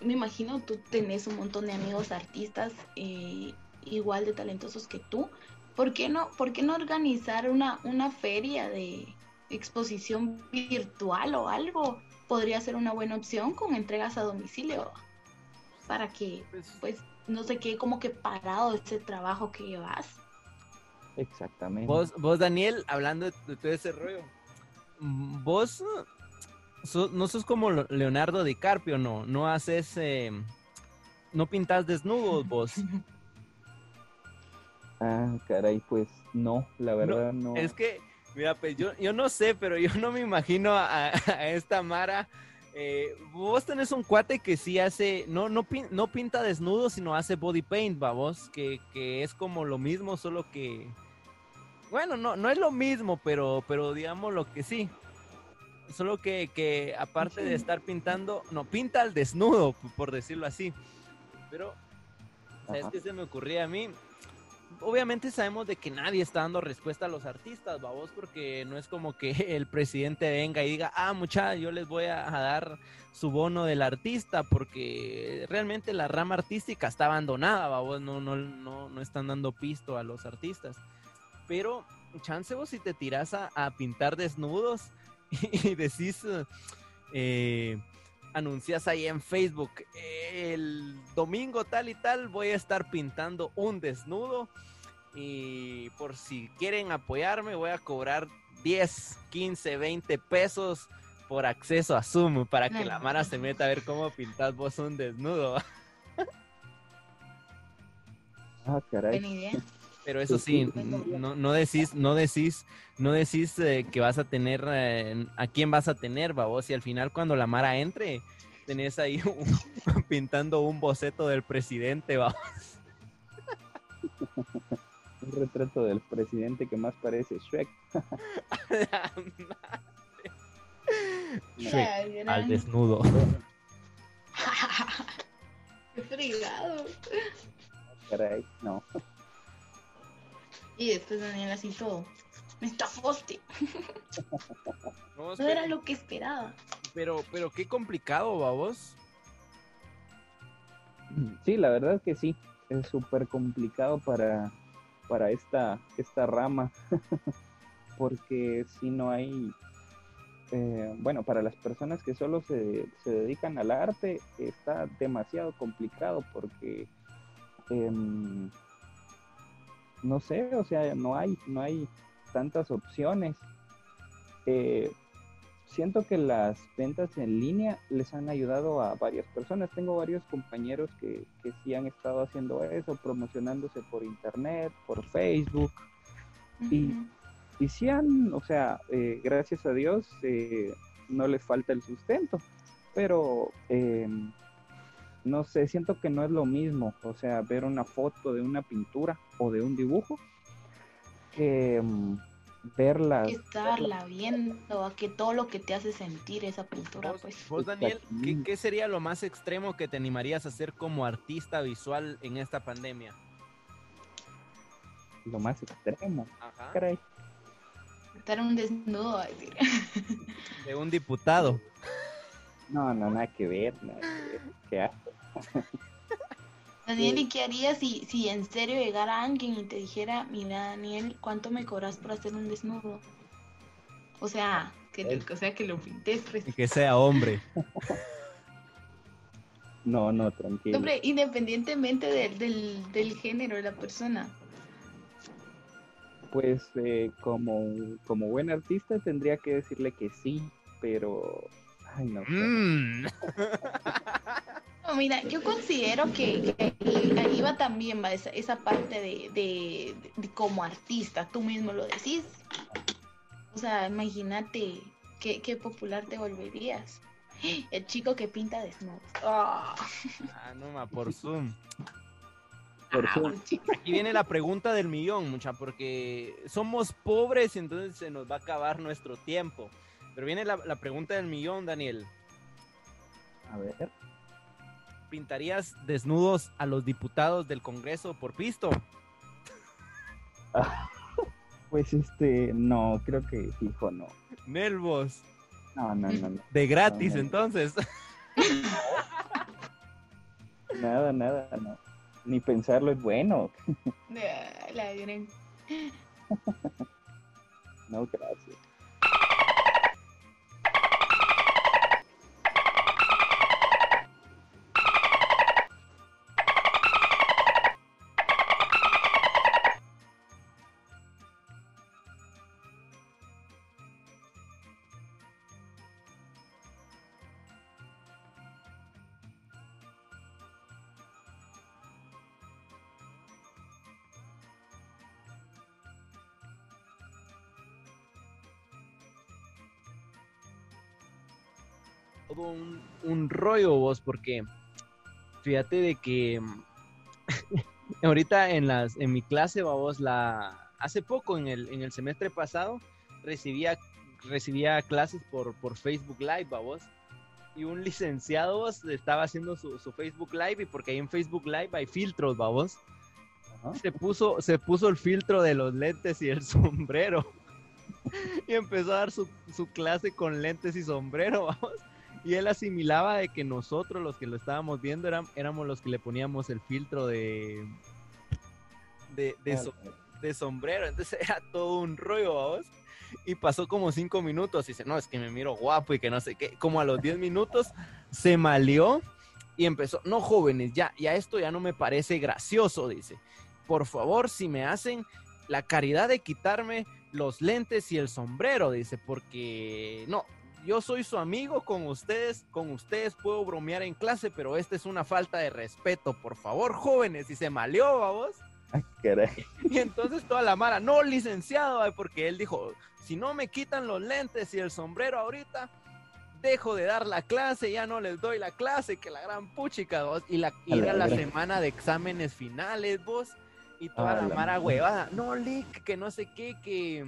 me imagino tú tenés un montón de amigos artistas eh, igual de talentosos que tú, ¿por qué no, por qué no organizar una, una feria de exposición virtual o algo? Podría ser una buena opción con entregas a domicilio para que Pues- pues no se quede como que parado ese trabajo que llevas. Exactamente. Vos, vos, Daniel, hablando de, de todo ese rollo, mm, vos so- no sos como Leonardo DiCaprio, no, no haces, eh, no pintas desnudos vos. Ah, caray, pues no, la verdad no. Es que, mira, pues yo, yo no sé, pero yo no me imagino a, a esta Mara. eh, vos tenés un cuate que sí hace, no, no, pin- no pinta desnudo, sino hace body paint, vos, que, que es como lo mismo, solo que, bueno, no, no es lo mismo, pero, pero digamos lo que sí. Solo que, que aparte de estar pintando, no, pinta al desnudo, por decirlo así. Pero, ¿sabes Ajá. qué se me ocurría a mí? Obviamente sabemos de que nadie está dando respuesta a los artistas, babos, porque no es como que el presidente venga y diga, ah, mucha, yo les voy a, dar su bono del artista, porque realmente la rama artística está abandonada, babos, no, no, no, no están dando pisto a los artistas. Pero, chance vos si te tiras a, pintar desnudos y, decís, eh, anuncias ahí en Facebook, el domingo tal y tal voy a estar pintando un desnudo y por si quieren apoyarme voy a cobrar 10, 15, 20 pesos por acceso a Zoom para que la. Mara se meta a ver cómo pintas vos un desnudo. Ah, caray. Idea. Pero eso sí, no, no decís, no decís, no decís eh, que vas a tener, eh, a quién vas a tener, babos, y al final cuando la Mara entre, tenés ahí un- pintando un boceto del presidente, babos. Un retrato del presidente que más parece Shrek. Shrek, Ay, al desnudo. Qué fregado. Caray, no. Y después Daniel así todo. Me estafaste. No, No era lo que esperaba. pero, pero qué complicado, babos. Sí, la verdad que sí. Es súper complicado para, para esta, esta rama. Porque si no hay. eh, bueno, para las personas que solo se, se dedican al arte, está demasiado complicado porque. em, no sé, o sea, no hay, no hay tantas opciones. Eh, siento que las ventas en línea les han ayudado a varias personas. Tengo varios compañeros que, que sí han estado haciendo eso, promocionándose por internet, por Facebook. Y-. Y sí han, o sea, eh, gracias a Dios, eh, no les falta el sustento. Pero, eh, no sé, siento que no es lo mismo, o sea, ver una foto de una pintura o de un dibujo, que verlas. que estarla viendo, a que todo lo que te hace sentir esa pintura, Vos, pues. vos, Daniel, ¿qué, sería lo más extremo que te animarías a hacer como artista visual en esta pandemia? lo más extremo. Ajá. Caray. Estar un desnudo, a decir. De un diputado. No, no, nada que ver. Nada que ver. Qué asco. Daniel, ¿y qué harías si, si en serio llegara alguien y te dijera, mira, Daniel, ¿cuánto me cobras por hacer un desnudo? O sea, que, lo- o sea, que lo pintes, pues. Y que sea hombre. No, no, tranquilo. Hombre, independientemente del, del, del género de la persona. Pues eh, como, como buen artista tendría que decirle que sí, pero... Ay, no sé. Mm. No, mira, yo considero que, que ahí, ahí va también va esa, esa parte de, de- de como artista, tú mismo lo decís. O sea, imagínate qué, qué popular te volverías. El chico que pinta desnudos. Ah, Ah, no, ma, por Zoom. Por ah, Zoom. un chico. Aquí viene la pregunta del millón, mucha, porque somos pobres y entonces se nos va a acabar nuestro tiempo. Pero viene la, la pregunta del millón, Daniel. A ver. ¿Pintarías desnudos a los diputados del Congreso por pisto? Pues este, no, creo que fijo no. Nervos. No, no, no, no. De gratis, No, no. entonces. Nada, nada, no. Ni pensarlo es bueno. La gran- no, gracias. Todo un, rollo vos, porque fíjate de que ahorita en las en mi clase, vos, la hace poco en el, en el semestre pasado recibía recibía clases por, por Facebook Live, vos. Y un licenciado estaba haciendo su, Facebook Live y porque ahí en Facebook Live hay filtros, vos. Se puso, se puso el filtro de los lentes y el sombrero. y empezó a dar su, su clase con lentes y sombrero, vamos. Y él asimilaba de que nosotros, los que lo estábamos viendo, éramos los que le poníamos el filtro de, de, de, sombrero. Entonces era todo un rollo, vamos. Y pasó como cinco minutos y dice, no, es que me miro guapo y que no sé qué. Como a los diez minutos se malió y empezó, no jóvenes, ya, ya esto ya no me parece gracioso, dice. Por favor, si me hacen la caridad de quitarme los lentes y el sombrero, dice, porque no, yo soy su amigo con ustedes, con ustedes puedo bromear en clase, pero esta es una falta de respeto, por favor, jóvenes, y se maleó, vamos. Y entonces toda la mara, no, licenciado, porque él dijo, si no me quitan los lentes y el sombrero ahorita, dejo de dar la clase, ya no les doy la clase, que la gran puchica, vos. Y, la, era la semana de exámenes finales, vos. Y toda la, mara huevada, no, Lick, que no sé qué, que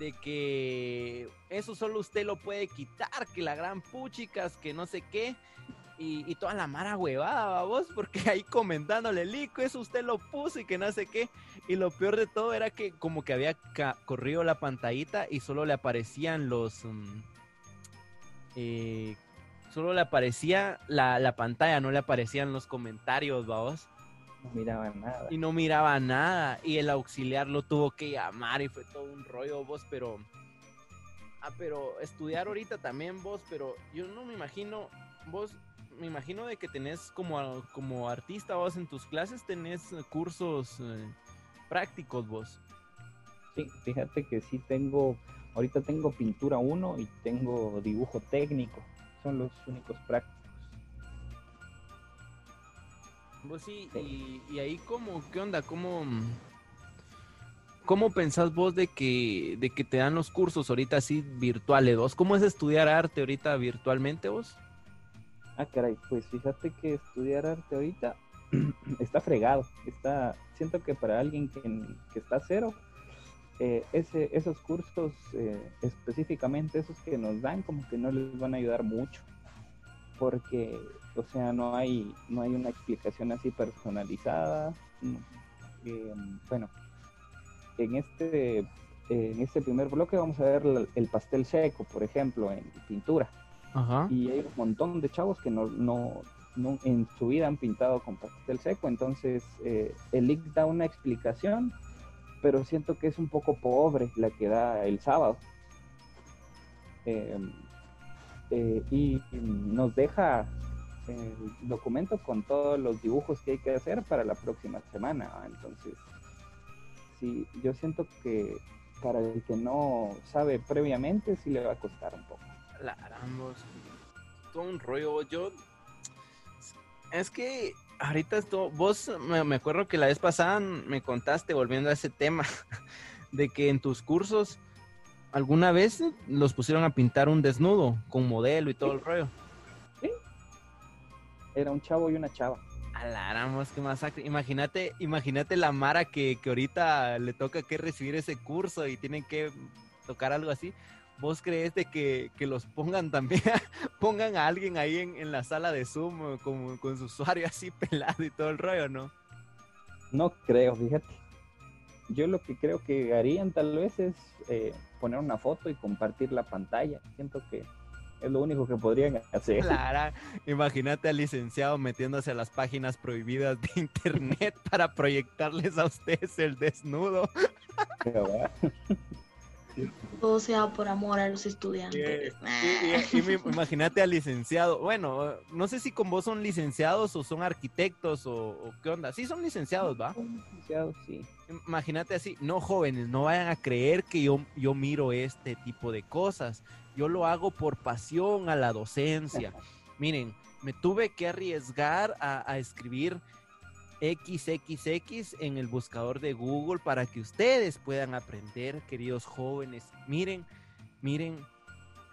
de que eso solo usted lo puede quitar, que la gran puchicas, que no sé qué. Y, toda la mara huevada, vos, porque ahí comentándole, Lico, eso usted lo puso y que no sé qué. Y lo peor de todo era que como que había corrido la pantallita y solo le aparecían los... Mm, eh, solo le aparecía la, la, pantalla, no le aparecían los comentarios, vamos. No miraba nada. Y no miraba nada. Y el auxiliar lo tuvo que llamar y fue todo un rollo vos, pero... Ah, pero estudiar ahorita también vos, pero yo no me imagino, vos, me imagino de que tenés como, como artista vos en tus clases, tenés cursos eh, prácticos vos. Sí, fíjate que sí tengo, ahorita tengo pintura 1 y tengo dibujo técnico, son los únicos prácticos. Vos sí, y, ahí cómo, ¿qué onda? ¿Cómo, cómo pensás vos de que, de que te dan los cursos ahorita así virtuales vos? ¿Cómo es estudiar arte ahorita virtualmente vos? Ah, caray, pues fíjate que estudiar arte ahorita está fregado, está, siento que para alguien que, que está cero, eh, ese, esos cursos eh, específicamente esos que nos dan como que no les van a ayudar mucho porque o sea, no hay, no hay una explicación así personalizada. Eh, bueno, en este, en este primer bloque vamos a ver el pastel seco, por ejemplo, en pintura. Y hay un montón de chavos que no, no, no, en su vida han pintado con pastel seco, entonces eh, el link da una explicación, pero siento que es un poco pobre la que da el sábado. Eh, y nos deja el documento con todos los dibujos que hay que hacer para la próxima semana. Entonces, sí, yo siento que para el que no sabe previamente, sí le va a costar un poco. Claro, todo un rollo. Yo, es que ahorita esto, vos me, acuerdo que la vez pasada me contaste, volviendo a ese tema, de que en tus cursos alguna vez los pusieron a pintar un desnudo con modelo y todo el rollo era un chavo y una chava. Alaramos, qué masacre. Imagínate, imagínate la Mara que, que ahorita le toca que recibir ese curso y tienen que tocar algo así. ¿Vos crees de que, los pongan también, pongan a alguien ahí en, la sala de Zoom con, con su usuario así pelado y todo el rollo, no? No creo, fíjate. Yo lo que creo que harían tal vez es eh, poner una foto y compartir la pantalla. Siento que Es lo único que podrían hacer. Claro, imagínate al licenciado metiéndose a las páginas prohibidas de internet para proyectarles a ustedes el desnudo. Todo sea por amor a los estudiantes. imagínate al licenciado. Bueno, no sé si con vos son licenciados o son arquitectos o, qué onda. Sí, son licenciados, ¿va? licenciados, sí. Imagínate así, no jóvenes, no vayan a creer que yo, yo miro este tipo de cosas. Yo lo hago por pasión a la docencia. Miren, me tuve que arriesgar a, a escribir XXX en el buscador de Google para que ustedes puedan aprender, queridos jóvenes. Miren, miren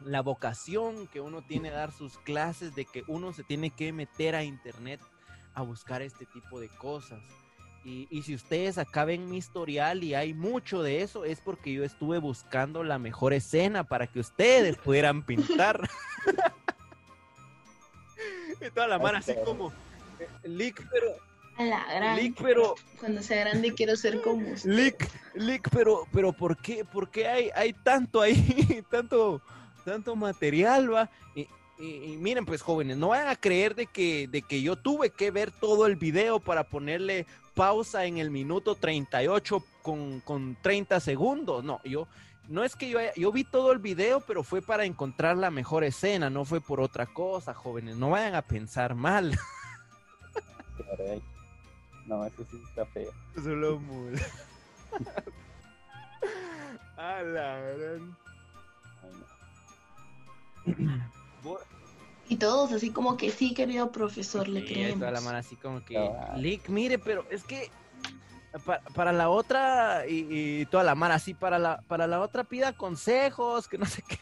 la vocación que uno tiene a dar sus clases, de que uno se tiene que meter a internet a buscar este tipo de cosas. Y, si ustedes acá ven mi historial y hay mucho de eso, es porque yo estuve buscando la mejor escena para que ustedes pudieran pintar. y toda la mano así como, eh, Lick, pero la gran. pero. Cuando sea grande quiero ser como usted. Lick, Lick, pero, pero ¿por qué? ¿Por qué hay, hay tanto ahí? tanto, tanto material, va. Y, miren, pues jóvenes, no vayan a creer de que, de que yo tuve que ver todo el video para ponerle pausa en el minuto 38 con, con 30 segundos. No, yo, no es que yo, yo vi todo el video, pero fue para encontrar la mejor escena, no fue por otra cosa, jóvenes. No vayan a pensar mal. No, eso sí está feo. Solo muy. A la gran. Y todos así como que sí, querido profesor, le creemos. Toda la mano así como que, Lick, mire, pero es que para, la otra y, toda la mano así para la para la otra pida consejos, que no sé qué.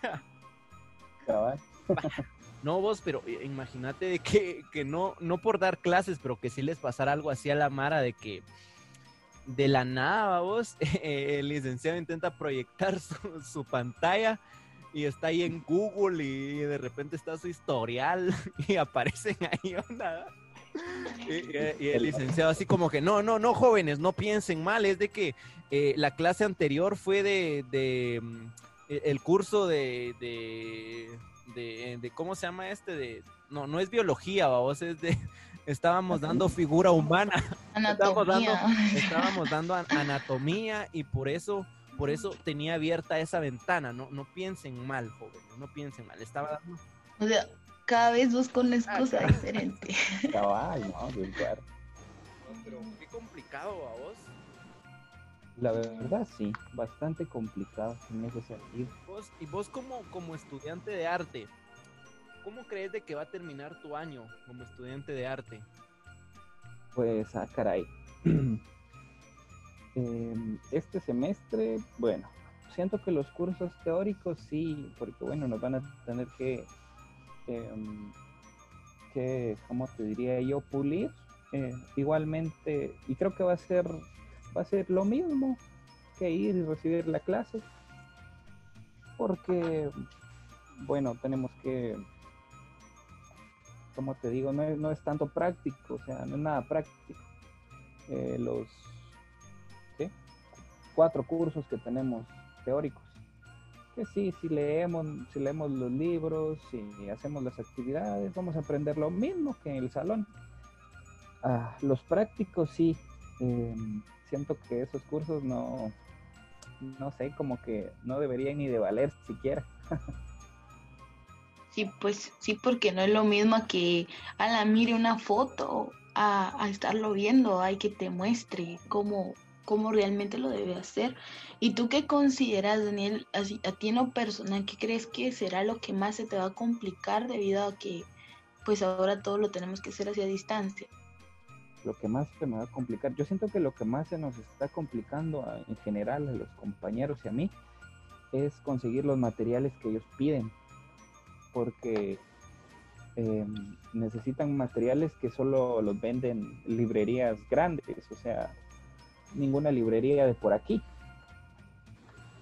No vos, pero eh, imagínate de que, que, no, no por dar clases, pero que si les pasara algo así a la Mara de que de la nada, vos, el licenciado intenta proyectar su, pantalla y está ahí en Google y de repente está su historial y aparecen ahí onda. Y, el licenciado así como que, no, no, no, jóvenes, no piensen mal, es de que eh, la clase anterior fue de, de mm, e, el curso de, de de, cómo se llama este de no no es biología vos es de estábamos dando figura humana. Anatomía. Estábamos dando, anatomía y por eso por eso tenía abierta esa ventana no no piensen mal jóvenes no piensen mal estaba dando o sea cada vez busco una excusa ah, diferente. Cabal no pero qué complicado a vos la verdad sí, bastante complicado en ese sentido. y vos como, como estudiante de arte, ¿cómo crees de que va a terminar tu año como estudiante de arte? Pues, ah, caray. Em, este semestre, bueno, siento que los cursos teóricos sí, porque bueno, nos van a tener que, em, que ¿cómo te diría yo? Pulir. Eh, igualmente, y creo que va a ser va a ser lo mismo que ir y recibir la clase. Porque, bueno, tenemos que, como te digo, no es, tanto práctico, o sea, no es nada práctico. Eh, los cuatro cursos que tenemos teóricos. Que sí, si leemos, si leemos los libros, si hacemos las actividades, vamos a aprender lo mismo que en el salón. Ah, los prácticos sí, em, siento que esos cursos no, no sé, como que no deberían ni de valer siquiera. sí, pues sí, porque no es lo mismo que a la mire una foto, a, a estarlo viendo, hay que te muestre cómo, cómo realmente lo debe hacer. ¿Y tú qué consideras, Daniel, así, a ti en lo personal, qué crees que será lo que más se te va a complicar debido a que pues ahora todo lo tenemos que hacer hacia distancia? lo que más se me va a complicar, yo siento que lo que más se nos está complicando en general a los compañeros y a mí es conseguir los materiales que ellos piden, porque em, necesitan materiales que solo los venden librerías grandes, o sea, ninguna librería de por aquí.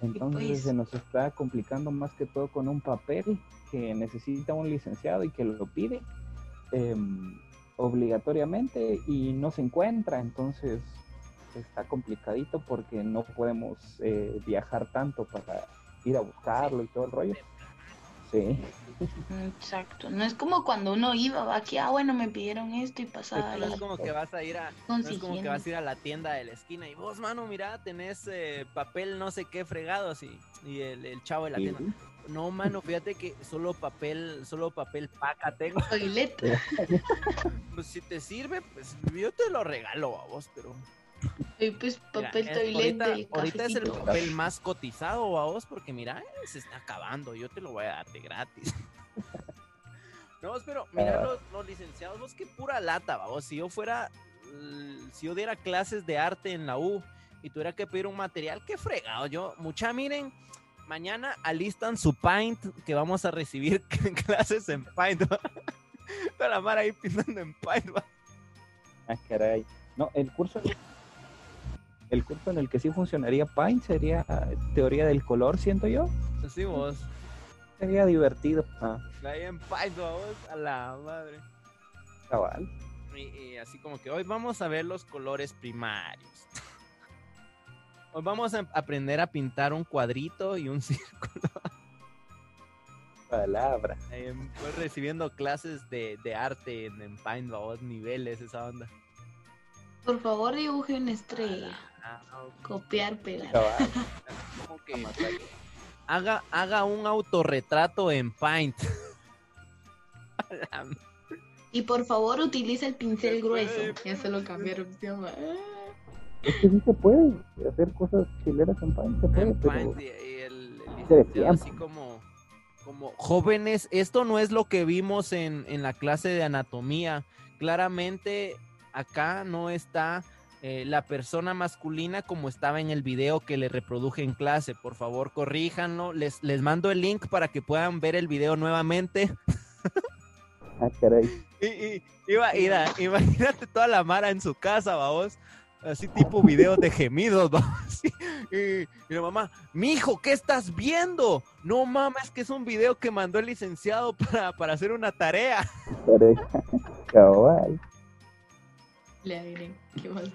Entonces se nos está complicando más que todo con un papel que necesita un licenciado y que lo pide. Em, obligatoriamente y no se encuentra, entonces está complicadito porque no podemos eh, viajar tanto para ir a buscarlo y todo el rollo. Sí. Exacto. No es como cuando uno iba, va aquí, ah, bueno, me pidieron esto y pasaba. No es como que vas a ir a, no es como que vas a ir a la tienda de la esquina y vos, mano, mira, tenés eh, papel no sé qué fregado así. Y el, el chavo de la tienda. No, mano, fíjate que solo papel, solo papel paca tengo. pues si te sirve, pues yo te lo regalo a vos, pero. Pues papel toilette ahorita, es el papel más cotizado a vos, porque mira, se está acabando, yo te lo voy a dar de gratis. no, pero mira ah. los, licenciados, vos qué pura lata, vos. Si yo fuera, si yo diera clases de arte en la U y tuviera que pedir un material, qué fregado. Yo, mucha, miren, mañana alistan su Paint que vamos a recibir clases en Paint. Toda la mar ahí pintando en Paint. Ah, caray. No, el curso el curso en el que sí funcionaría Paint sería teoría del color, siento yo. Sí, vos. Sería divertido. Ah. Ahí en Paint, vos, a la madre. Cabal. y así como que hoy vamos a ver los colores primarios. Hoy vamos a aprender a pintar un cuadrito y un círculo. Palabra. pues recibiendo clases de, arte en, en Paint, niveles, esa onda. Por favor, dibuje una estrella. Ah, Copiar, pegar. haga, haga un autorretrato en Paint. y por favor, utilice el pincel grueso. Ya se lo cambiaron. Es que sí se puede hacer cosas chileras en Paint, se puede, pero... Y el, así como, como jóvenes, esto no es lo que vimos en, en la clase de anatomía. Claramente acá no está eh, la persona masculina como estaba en el video que le reproduje en clase. Por favor, corríjanlo. Les, les mando el link para que puedan ver el video nuevamente. Ah, caray. Y, iba, imagínate toda la mara en su casa, vamos así tipo videos de gemidos, Y, la mamá, mi hijo, ¿qué estás viendo? No mames, que es un video que mandó el licenciado para, para hacer una tarea. Cabal. Le diré, qué mal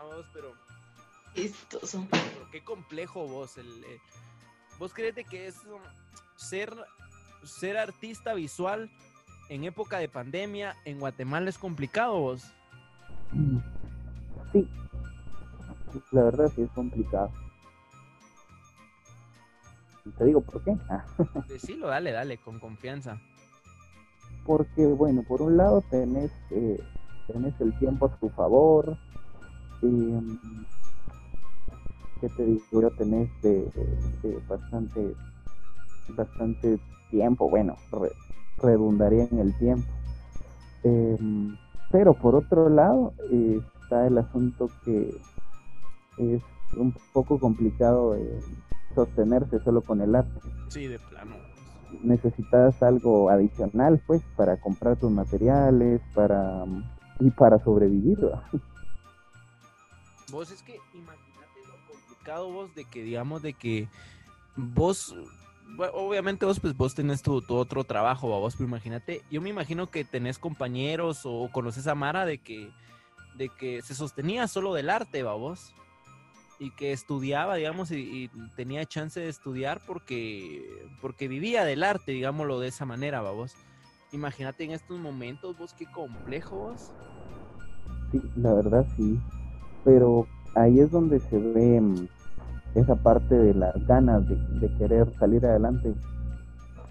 Vamos, pero. Esto Qué complejo vos. El, eh, ¿Vos crees que es um, ser, ser artista visual en época de pandemia en Guatemala es complicado vos? Sí, la verdad sí es complicado. Te digo por qué. Ah. Decilo, dale, dale, con confianza. Porque, bueno, por un lado tenés, eh, tenés el tiempo a tu favor. Eh, ¿Qué te digo? Ya tenés de, bastante, bastante tiempo. Bueno, redundaría en el tiempo. Eh, pero por otro lado está el asunto que es un poco complicado sostenerse solo con el arte. Sí, de plano. Necesitas algo adicional, pues, para comprar tus materiales, para y para sobrevivir. Vos es que imagínate lo complicado vos de que digamos de que vos obviamente vos, pues vos tenés tu, otro trabajo, vos, pero imagínate, yo me imagino que tenés compañeros o conoces a Mara de que, de que se sostenía solo del arte, vos, y que estudiaba, digamos, y, tenía chance de estudiar porque, porque vivía del arte, digámoslo de esa manera, vos. Imagínate en estos momentos, vos, qué complejo, vos. Sí, la verdad sí, pero ahí es donde se ve mm, esa parte de las ganas de, querer salir adelante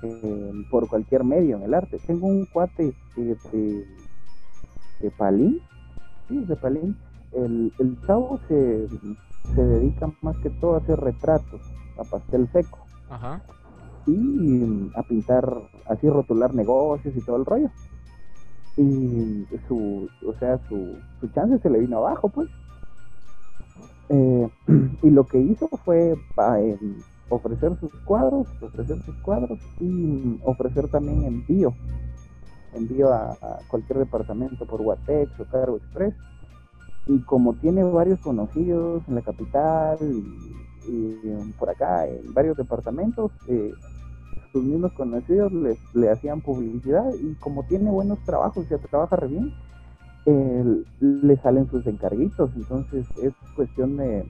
eh, por cualquier medio en el arte. Tengo un cuate de, de Palín, sí, de Palín. El, el chavo se, se dedica más que todo a hacer retratos, a pastel seco. Y a pintar, así rotular negocios y todo el rollo. Y su, o sea, su, su chance se le vino abajo, pues eh, y lo que hizo fue eh, ofrecer sus cuadros, ofrecer sus cuadros y ofrecer también envío, envío a, cualquier departamento por Guatex o Cargo Express. Y como tiene varios conocidos en la capital y, por acá, en varios departamentos, eh, sus mismos conocidos les, le hacían publicidad y como tiene buenos trabajos, ya trabaja re bien, le salen sus encarguitos, entonces es cuestión de,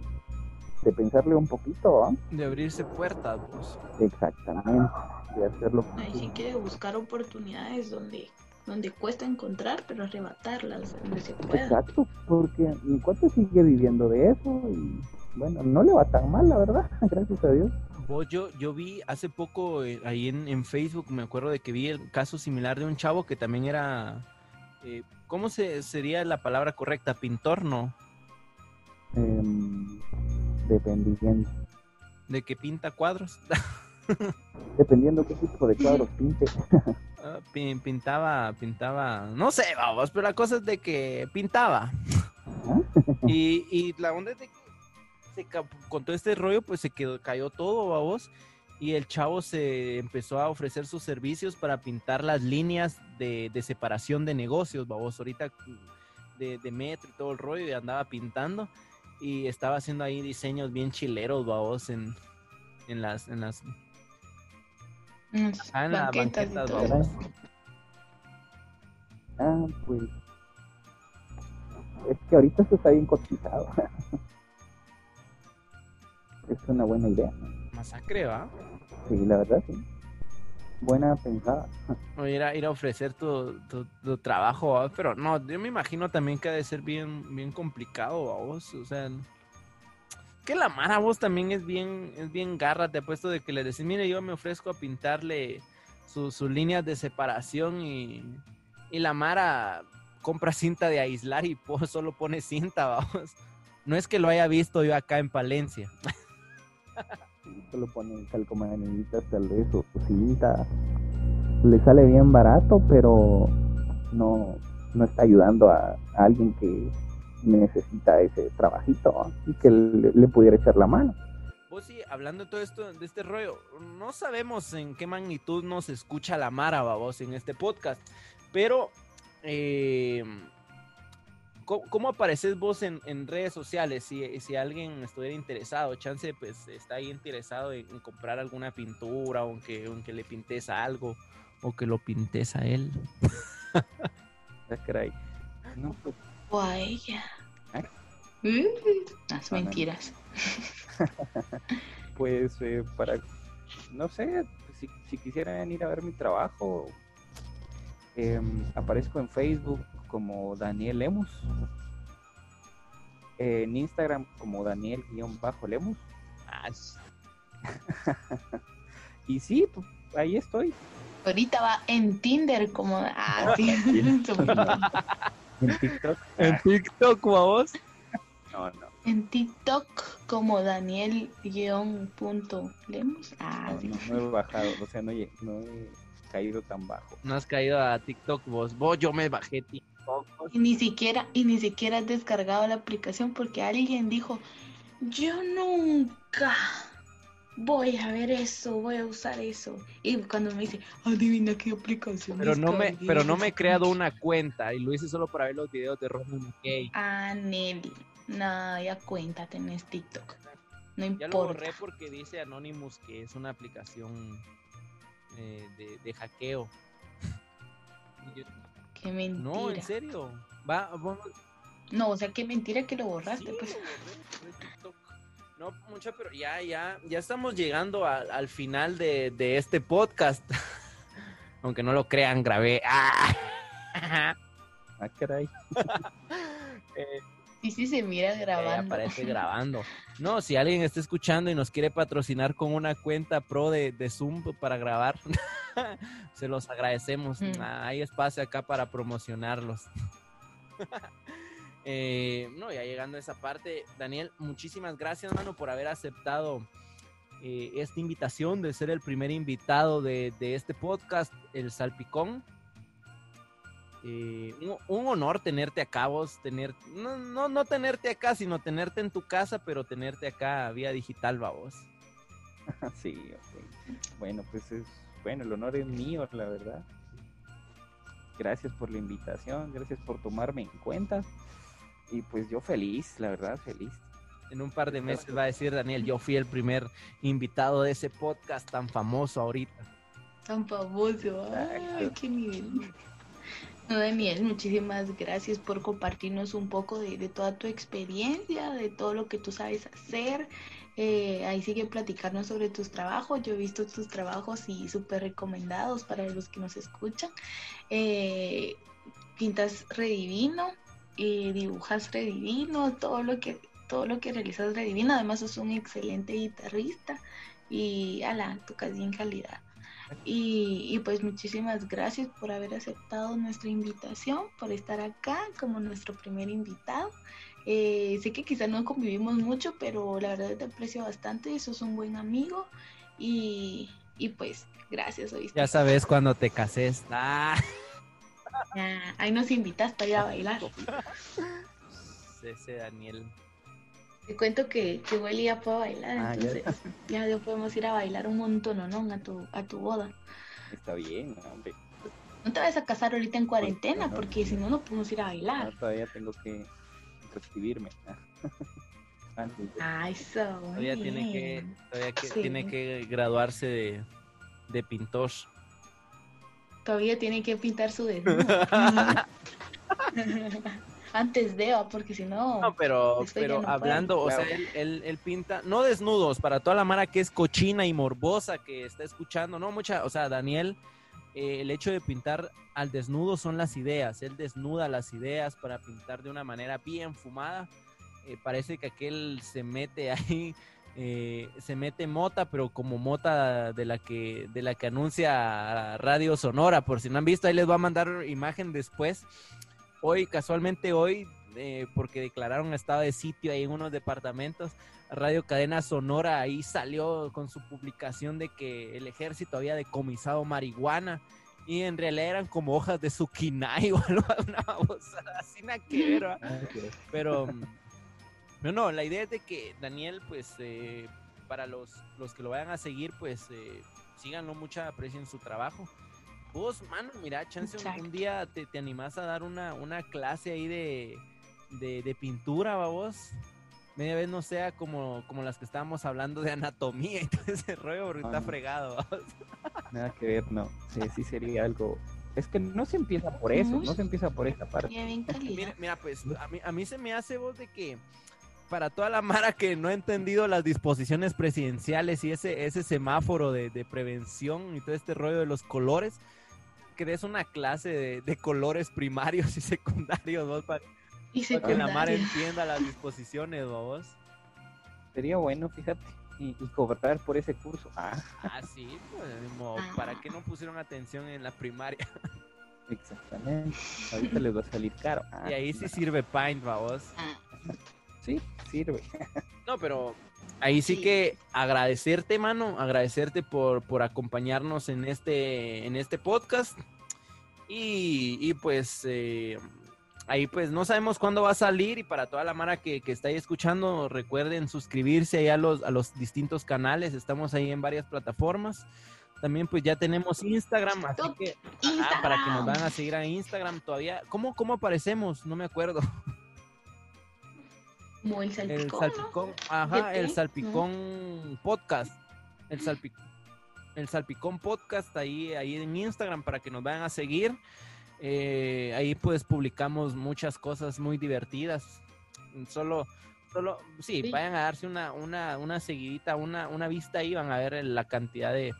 de pensarle un poquito, ¿ah? De abrirse puertas, pues. Exactamente, de hacerlo. Ahí sí que buscar oportunidades donde donde cuesta encontrar, pero arrebatarlas donde se pueda. Exacto, porque mi cuate sigue viviendo de eso y bueno, no le va tan mal, la verdad, gracias a Dios. yo, yo vi hace poco eh, ahí en, en, Facebook, me acuerdo de que vi el caso similar de un chavo que también era, eh, ¿cómo se, sería la palabra correcta? Pintor, ¿no? Eh, dependiendo. De que pinta cuadros. Dependiendo qué tipo de cuadros pinte. Ah, pintaba, pintaba, no sé, vamos, pero la cosa es de que pintaba. y, y la onda es de que se, con todo este rollo, pues se quedó, cayó todo, vamos. Y el chavo se empezó a ofrecer sus servicios para pintar las líneas de, de separación de negocios, vamos. Ahorita de, de, metro y todo el rollo, y andaba pintando. Y estaba haciendo ahí diseños bien chileros, vamos, en, en las, en las Ah, en la banqueta Ah, pues. Es que ahorita esto está bien cotizado. es una buena idea. ¿no? Masacre, ¿va? Sí, la verdad, sí. Buena pensada. O ir a, ir a ofrecer tu, tu, tu trabajo, ¿va? pero no, yo me imagino también que ha de ser bien, bien complicado, ¿va? vos, o sea que la Mara vos también es bien, es bien garra, te he puesto de que le decís, mire, yo me ofrezco a pintarle sus líneas de separación y, y, la Mara compra cinta de aislar y solo pone cinta, vamos. No es que lo haya visto yo acá en Palencia. Solo pone tal vez o cinta. Le sale bien barato, pero no, no está ayudando a alguien que necesita ese trabajito y que le, le, pudiera echar la mano. Pues sí, hablando de todo esto, de este rollo, no sabemos en qué magnitud nos escucha la Mara, vos en este podcast, pero eh, ¿cómo, ¿cómo, apareces vos en, en redes sociales? Si, si, alguien estuviera interesado, chance pues está ahí interesado en, en comprar alguna pintura, o que, aunque le pintes algo, o que lo pintes a él. ah, caray. No, pues o a ella. ¿Eh? Las mentiras. pues eh, para, no sé, si, si, quisieran ir a ver mi trabajo, eh, aparezco en Facebook como Daniel Lemus, en Instagram como Daniel-Lemus. Ah, y sí, pues, ahí estoy. Ahorita va en Tinder como... Ah, sí. ¿En TikTok? ¿En TikTok, vos? No, no. En TikTok como Daniel-Lemos. Ah, no, no, no, he bajado, o sea, no, he, no he caído tan bajo. No has caído a TikTok vos. Vos yo me bajé TikTok. Y ni siquiera, y ni siquiera has descargado la aplicación porque alguien dijo, yo nunca voy a ver eso, voy a usar eso. Y cuando me dice, adivina qué aplicación. Pero no me, pero no me he creado una cuenta y lo hice solo para ver los videos de Ronald McKay. Ah, Nelly. No, ya cuenta, tenés TikTok. No importa. Ya lo borré porque dice Anonymous que es una aplicación eh, de, de, hackeo. Yo... Qué mentira. No, en serio. Va, vamos. No, o sea, qué mentira que lo borraste, sí, pues. Lo borré, TikTok. No, mucha, pero ya, ya, ya estamos llegando a, al final de, de, este podcast. Aunque no lo crean, grabé. ¡Ah! ah caray. eh, y si se mira grabando. Eh, aparece grabando. No, si alguien está escuchando y nos quiere patrocinar con una cuenta pro de, de Zoom para grabar, se los agradecemos. Mm. Hay espacio acá para promocionarlos. Eh, no, ya llegando a esa parte, Daniel, muchísimas gracias, mano, por haber aceptado eh, esta invitación de ser el primer invitado de, de este podcast, El Salpicón. Eh, un, honor tenerte acá, vos, tener, no, no, no, tenerte acá, sino tenerte en tu casa, pero tenerte acá vía digital, va vos. Sí, okay. bueno, pues es, bueno, el honor es mío, la verdad. Gracias por la invitación, gracias por tomarme en cuenta. Y pues yo feliz, la verdad, feliz. En un par de meses va a decir Daniel, yo fui el primer invitado de ese podcast tan famoso ahorita. Tan famoso, ay, qué nivel. Daniel, muchísimas gracias por compartirnos un poco de, toda tu experiencia, de todo lo que tú sabes hacer. Eh, ahí sigue platicarnos sobre tus trabajos. Yo he visto tus trabajos y súper recomendados para los que nos escuchan. Eh, pintas redivino, y dibujas redivino, todo lo que todo lo que realizas redivino. Además, sos un excelente guitarrista y ala, tocas bien calidad. Y, pues muchísimas gracias por haber aceptado nuestra invitación, por estar acá como nuestro primer invitado. Eh, sé que quizás no convivimos mucho, pero la verdad te aprecio bastante, sos un buen amigo y, pues gracias. Ya sabes cuando te cases. Ah. Ahí nos invitas para ir a bailar. Ese Daniel. Te cuento que, que Willy ya puede bailar, ah, entonces ya. ya. podemos ir a bailar un montón, ¿no? A tu, a tu boda. Está bien, hombre. No te vas a casar ahorita en cuarentena, porque si no, no podemos ir a bailar. todavía tengo que recibirme. Ah, eso. Todavía, tiene que, todavía que, tiene que graduarse de, de pintor. Todavía tiene que pintar su desnudo. antes de, porque si no. No, pero, pero hablando, o sea, él, él, pinta, no desnudos, para toda la mara que es cochina y morbosa que está escuchando, no mucha, o sea, Daniel, eh, el hecho de pintar al desnudo son las ideas, él desnuda las ideas para pintar de una manera bien fumada. Eh, parece que aquel se mete ahí. Eh, se mete mota, pero como mota de la que de la que anuncia Radio Sonora, por si no han visto, ahí les voy a mandar imagen después. Hoy, casualmente hoy, eh, porque declararon estado de sitio ahí en unos departamentos, Radio Cadena Sonora ahí salió con su publicación de que el ejército había decomisado marihuana y en realidad eran como hojas de zucchini o algo, una así nada que ver, pero, no, no, la idea es de que Daniel, pues, eh, para los, los que lo vayan a seguir, pues, eh, síganlo mucha aprecio en su trabajo Vos, mano, mira, chance un, día te, te, animás a dar una, una clase ahí de, de, pintura, va vos. Media vez no sea como, como las que estábamos hablando de anatomía y todo ese rollo, porque está fregado, Nada que ver, no. Sí, sí sería algo. Es que no se empieza por eso, no se empieza por esta parte. Mira, mira, pues a mí, a mí se me hace vos de que para toda la mara que no ha entendido las disposiciones presidenciales y ese, ese semáforo de, de prevención y todo este rollo de los colores, que es una clase de, colores primarios y secundarios, ¿vos? Para, que la mar entienda las disposiciones, vos. Sería bueno, fíjate, y, cobrar por ese curso. Ah, ah sí, pues, ¿para qué no pusieron atención en la primaria? Exactamente, ahorita les va a salir caro. y ahí sí sirve Paint, vos. Sí, sirve. No, pero ahí sí, que agradecerte, mano, agradecerte por, por acompañarnos en este, en este podcast. Y, pues eh, ahí pues no sabemos cuándo va a salir y para toda la mara que, que está ahí escuchando, recuerden suscribirse ahí a los, a los distintos canales, estamos ahí en varias plataformas. También pues ya tenemos Instagram, así que para que nos van a seguir a Instagram todavía. ¿Cómo, cómo aparecemos? No me acuerdo. Como el salpicón. ajá, el salpicón podcast. El salpicón. El salpicón podcast ahí, ahí en Instagram para que nos vayan a seguir. Eh, ahí pues publicamos muchas cosas muy divertidas. Solo, solo, sí, vayan a darse una, una, una seguidita, una, una vista ahí, van a ver la cantidad de,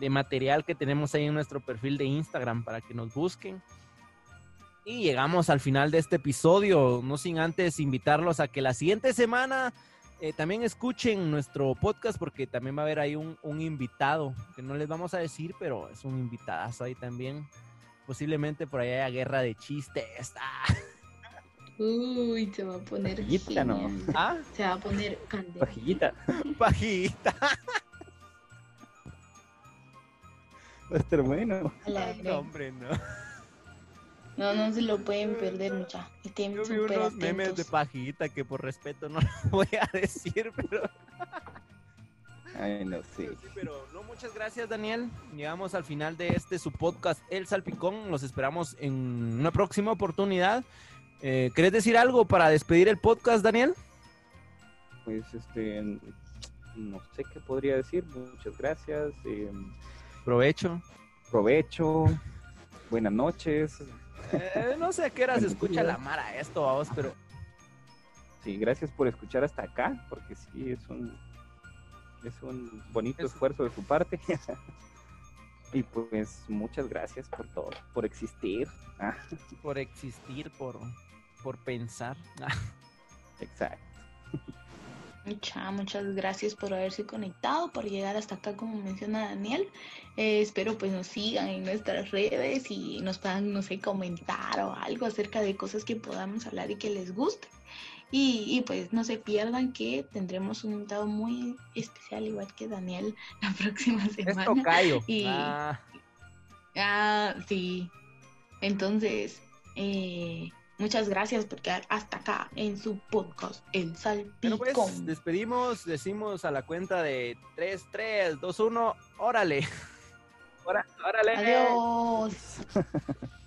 de material que tenemos ahí en nuestro perfil de Instagram para que nos busquen. Y llegamos al final de este episodio, no sin antes invitarlos a que la siguiente semana eh, también escuchen nuestro podcast porque también va a haber ahí un, invitado que no les vamos a decir, pero es un invitadazo ahí también. Posiblemente por ahí haya guerra de chistes. Uy, se va a poner. Pajillita, ¿no? ¿Ah? Se va a poner candela. Pajillita. Pajillita. Va a estar bueno. No, hombre, no. No, no se lo pueden perder, mucha. Yo vi unos memes de pajita que por respeto no lo voy a decir, pero... Ay, no sé. pero no, muchas gracias, Daniel. Llegamos al final de este su podcast El Salpicón. Los esperamos en una próxima oportunidad. Eh, ¿Querés decir algo para despedir el podcast, Daniel? Pues, este, no sé qué podría decir. Muchas gracias. Eh, provecho. Provecho. Buenas noches Eh, no sé a qué hora se escucha la mara esto, vamos, pero Sí, gracias por escuchar hasta acá, porque sí, es un, es un bonito Es- esfuerzo de su parte. y pues muchas gracias por todo, por existir. Por existir, por, por pensar. exacto. Mucha, muchas gracias por haberse conectado, por llegar hasta acá, como menciona Daniel. Eh, espero pues nos sigan en nuestras redes y nos puedan, no sé, comentar o algo acerca de cosas que podamos hablar y que les guste. Y, y, pues no se pierdan que tendremos un invitado muy especial, igual que Daniel, la próxima Es semana. tocayo. Y- Ah, Ah, sí. Entonces, eh, muchas gracias por quedar hasta acá en su podcast, El bueno, pues Salpicón. despedimos, decimos a la cuenta de 3, 3, 2, 1, órale. Órale. Adiós.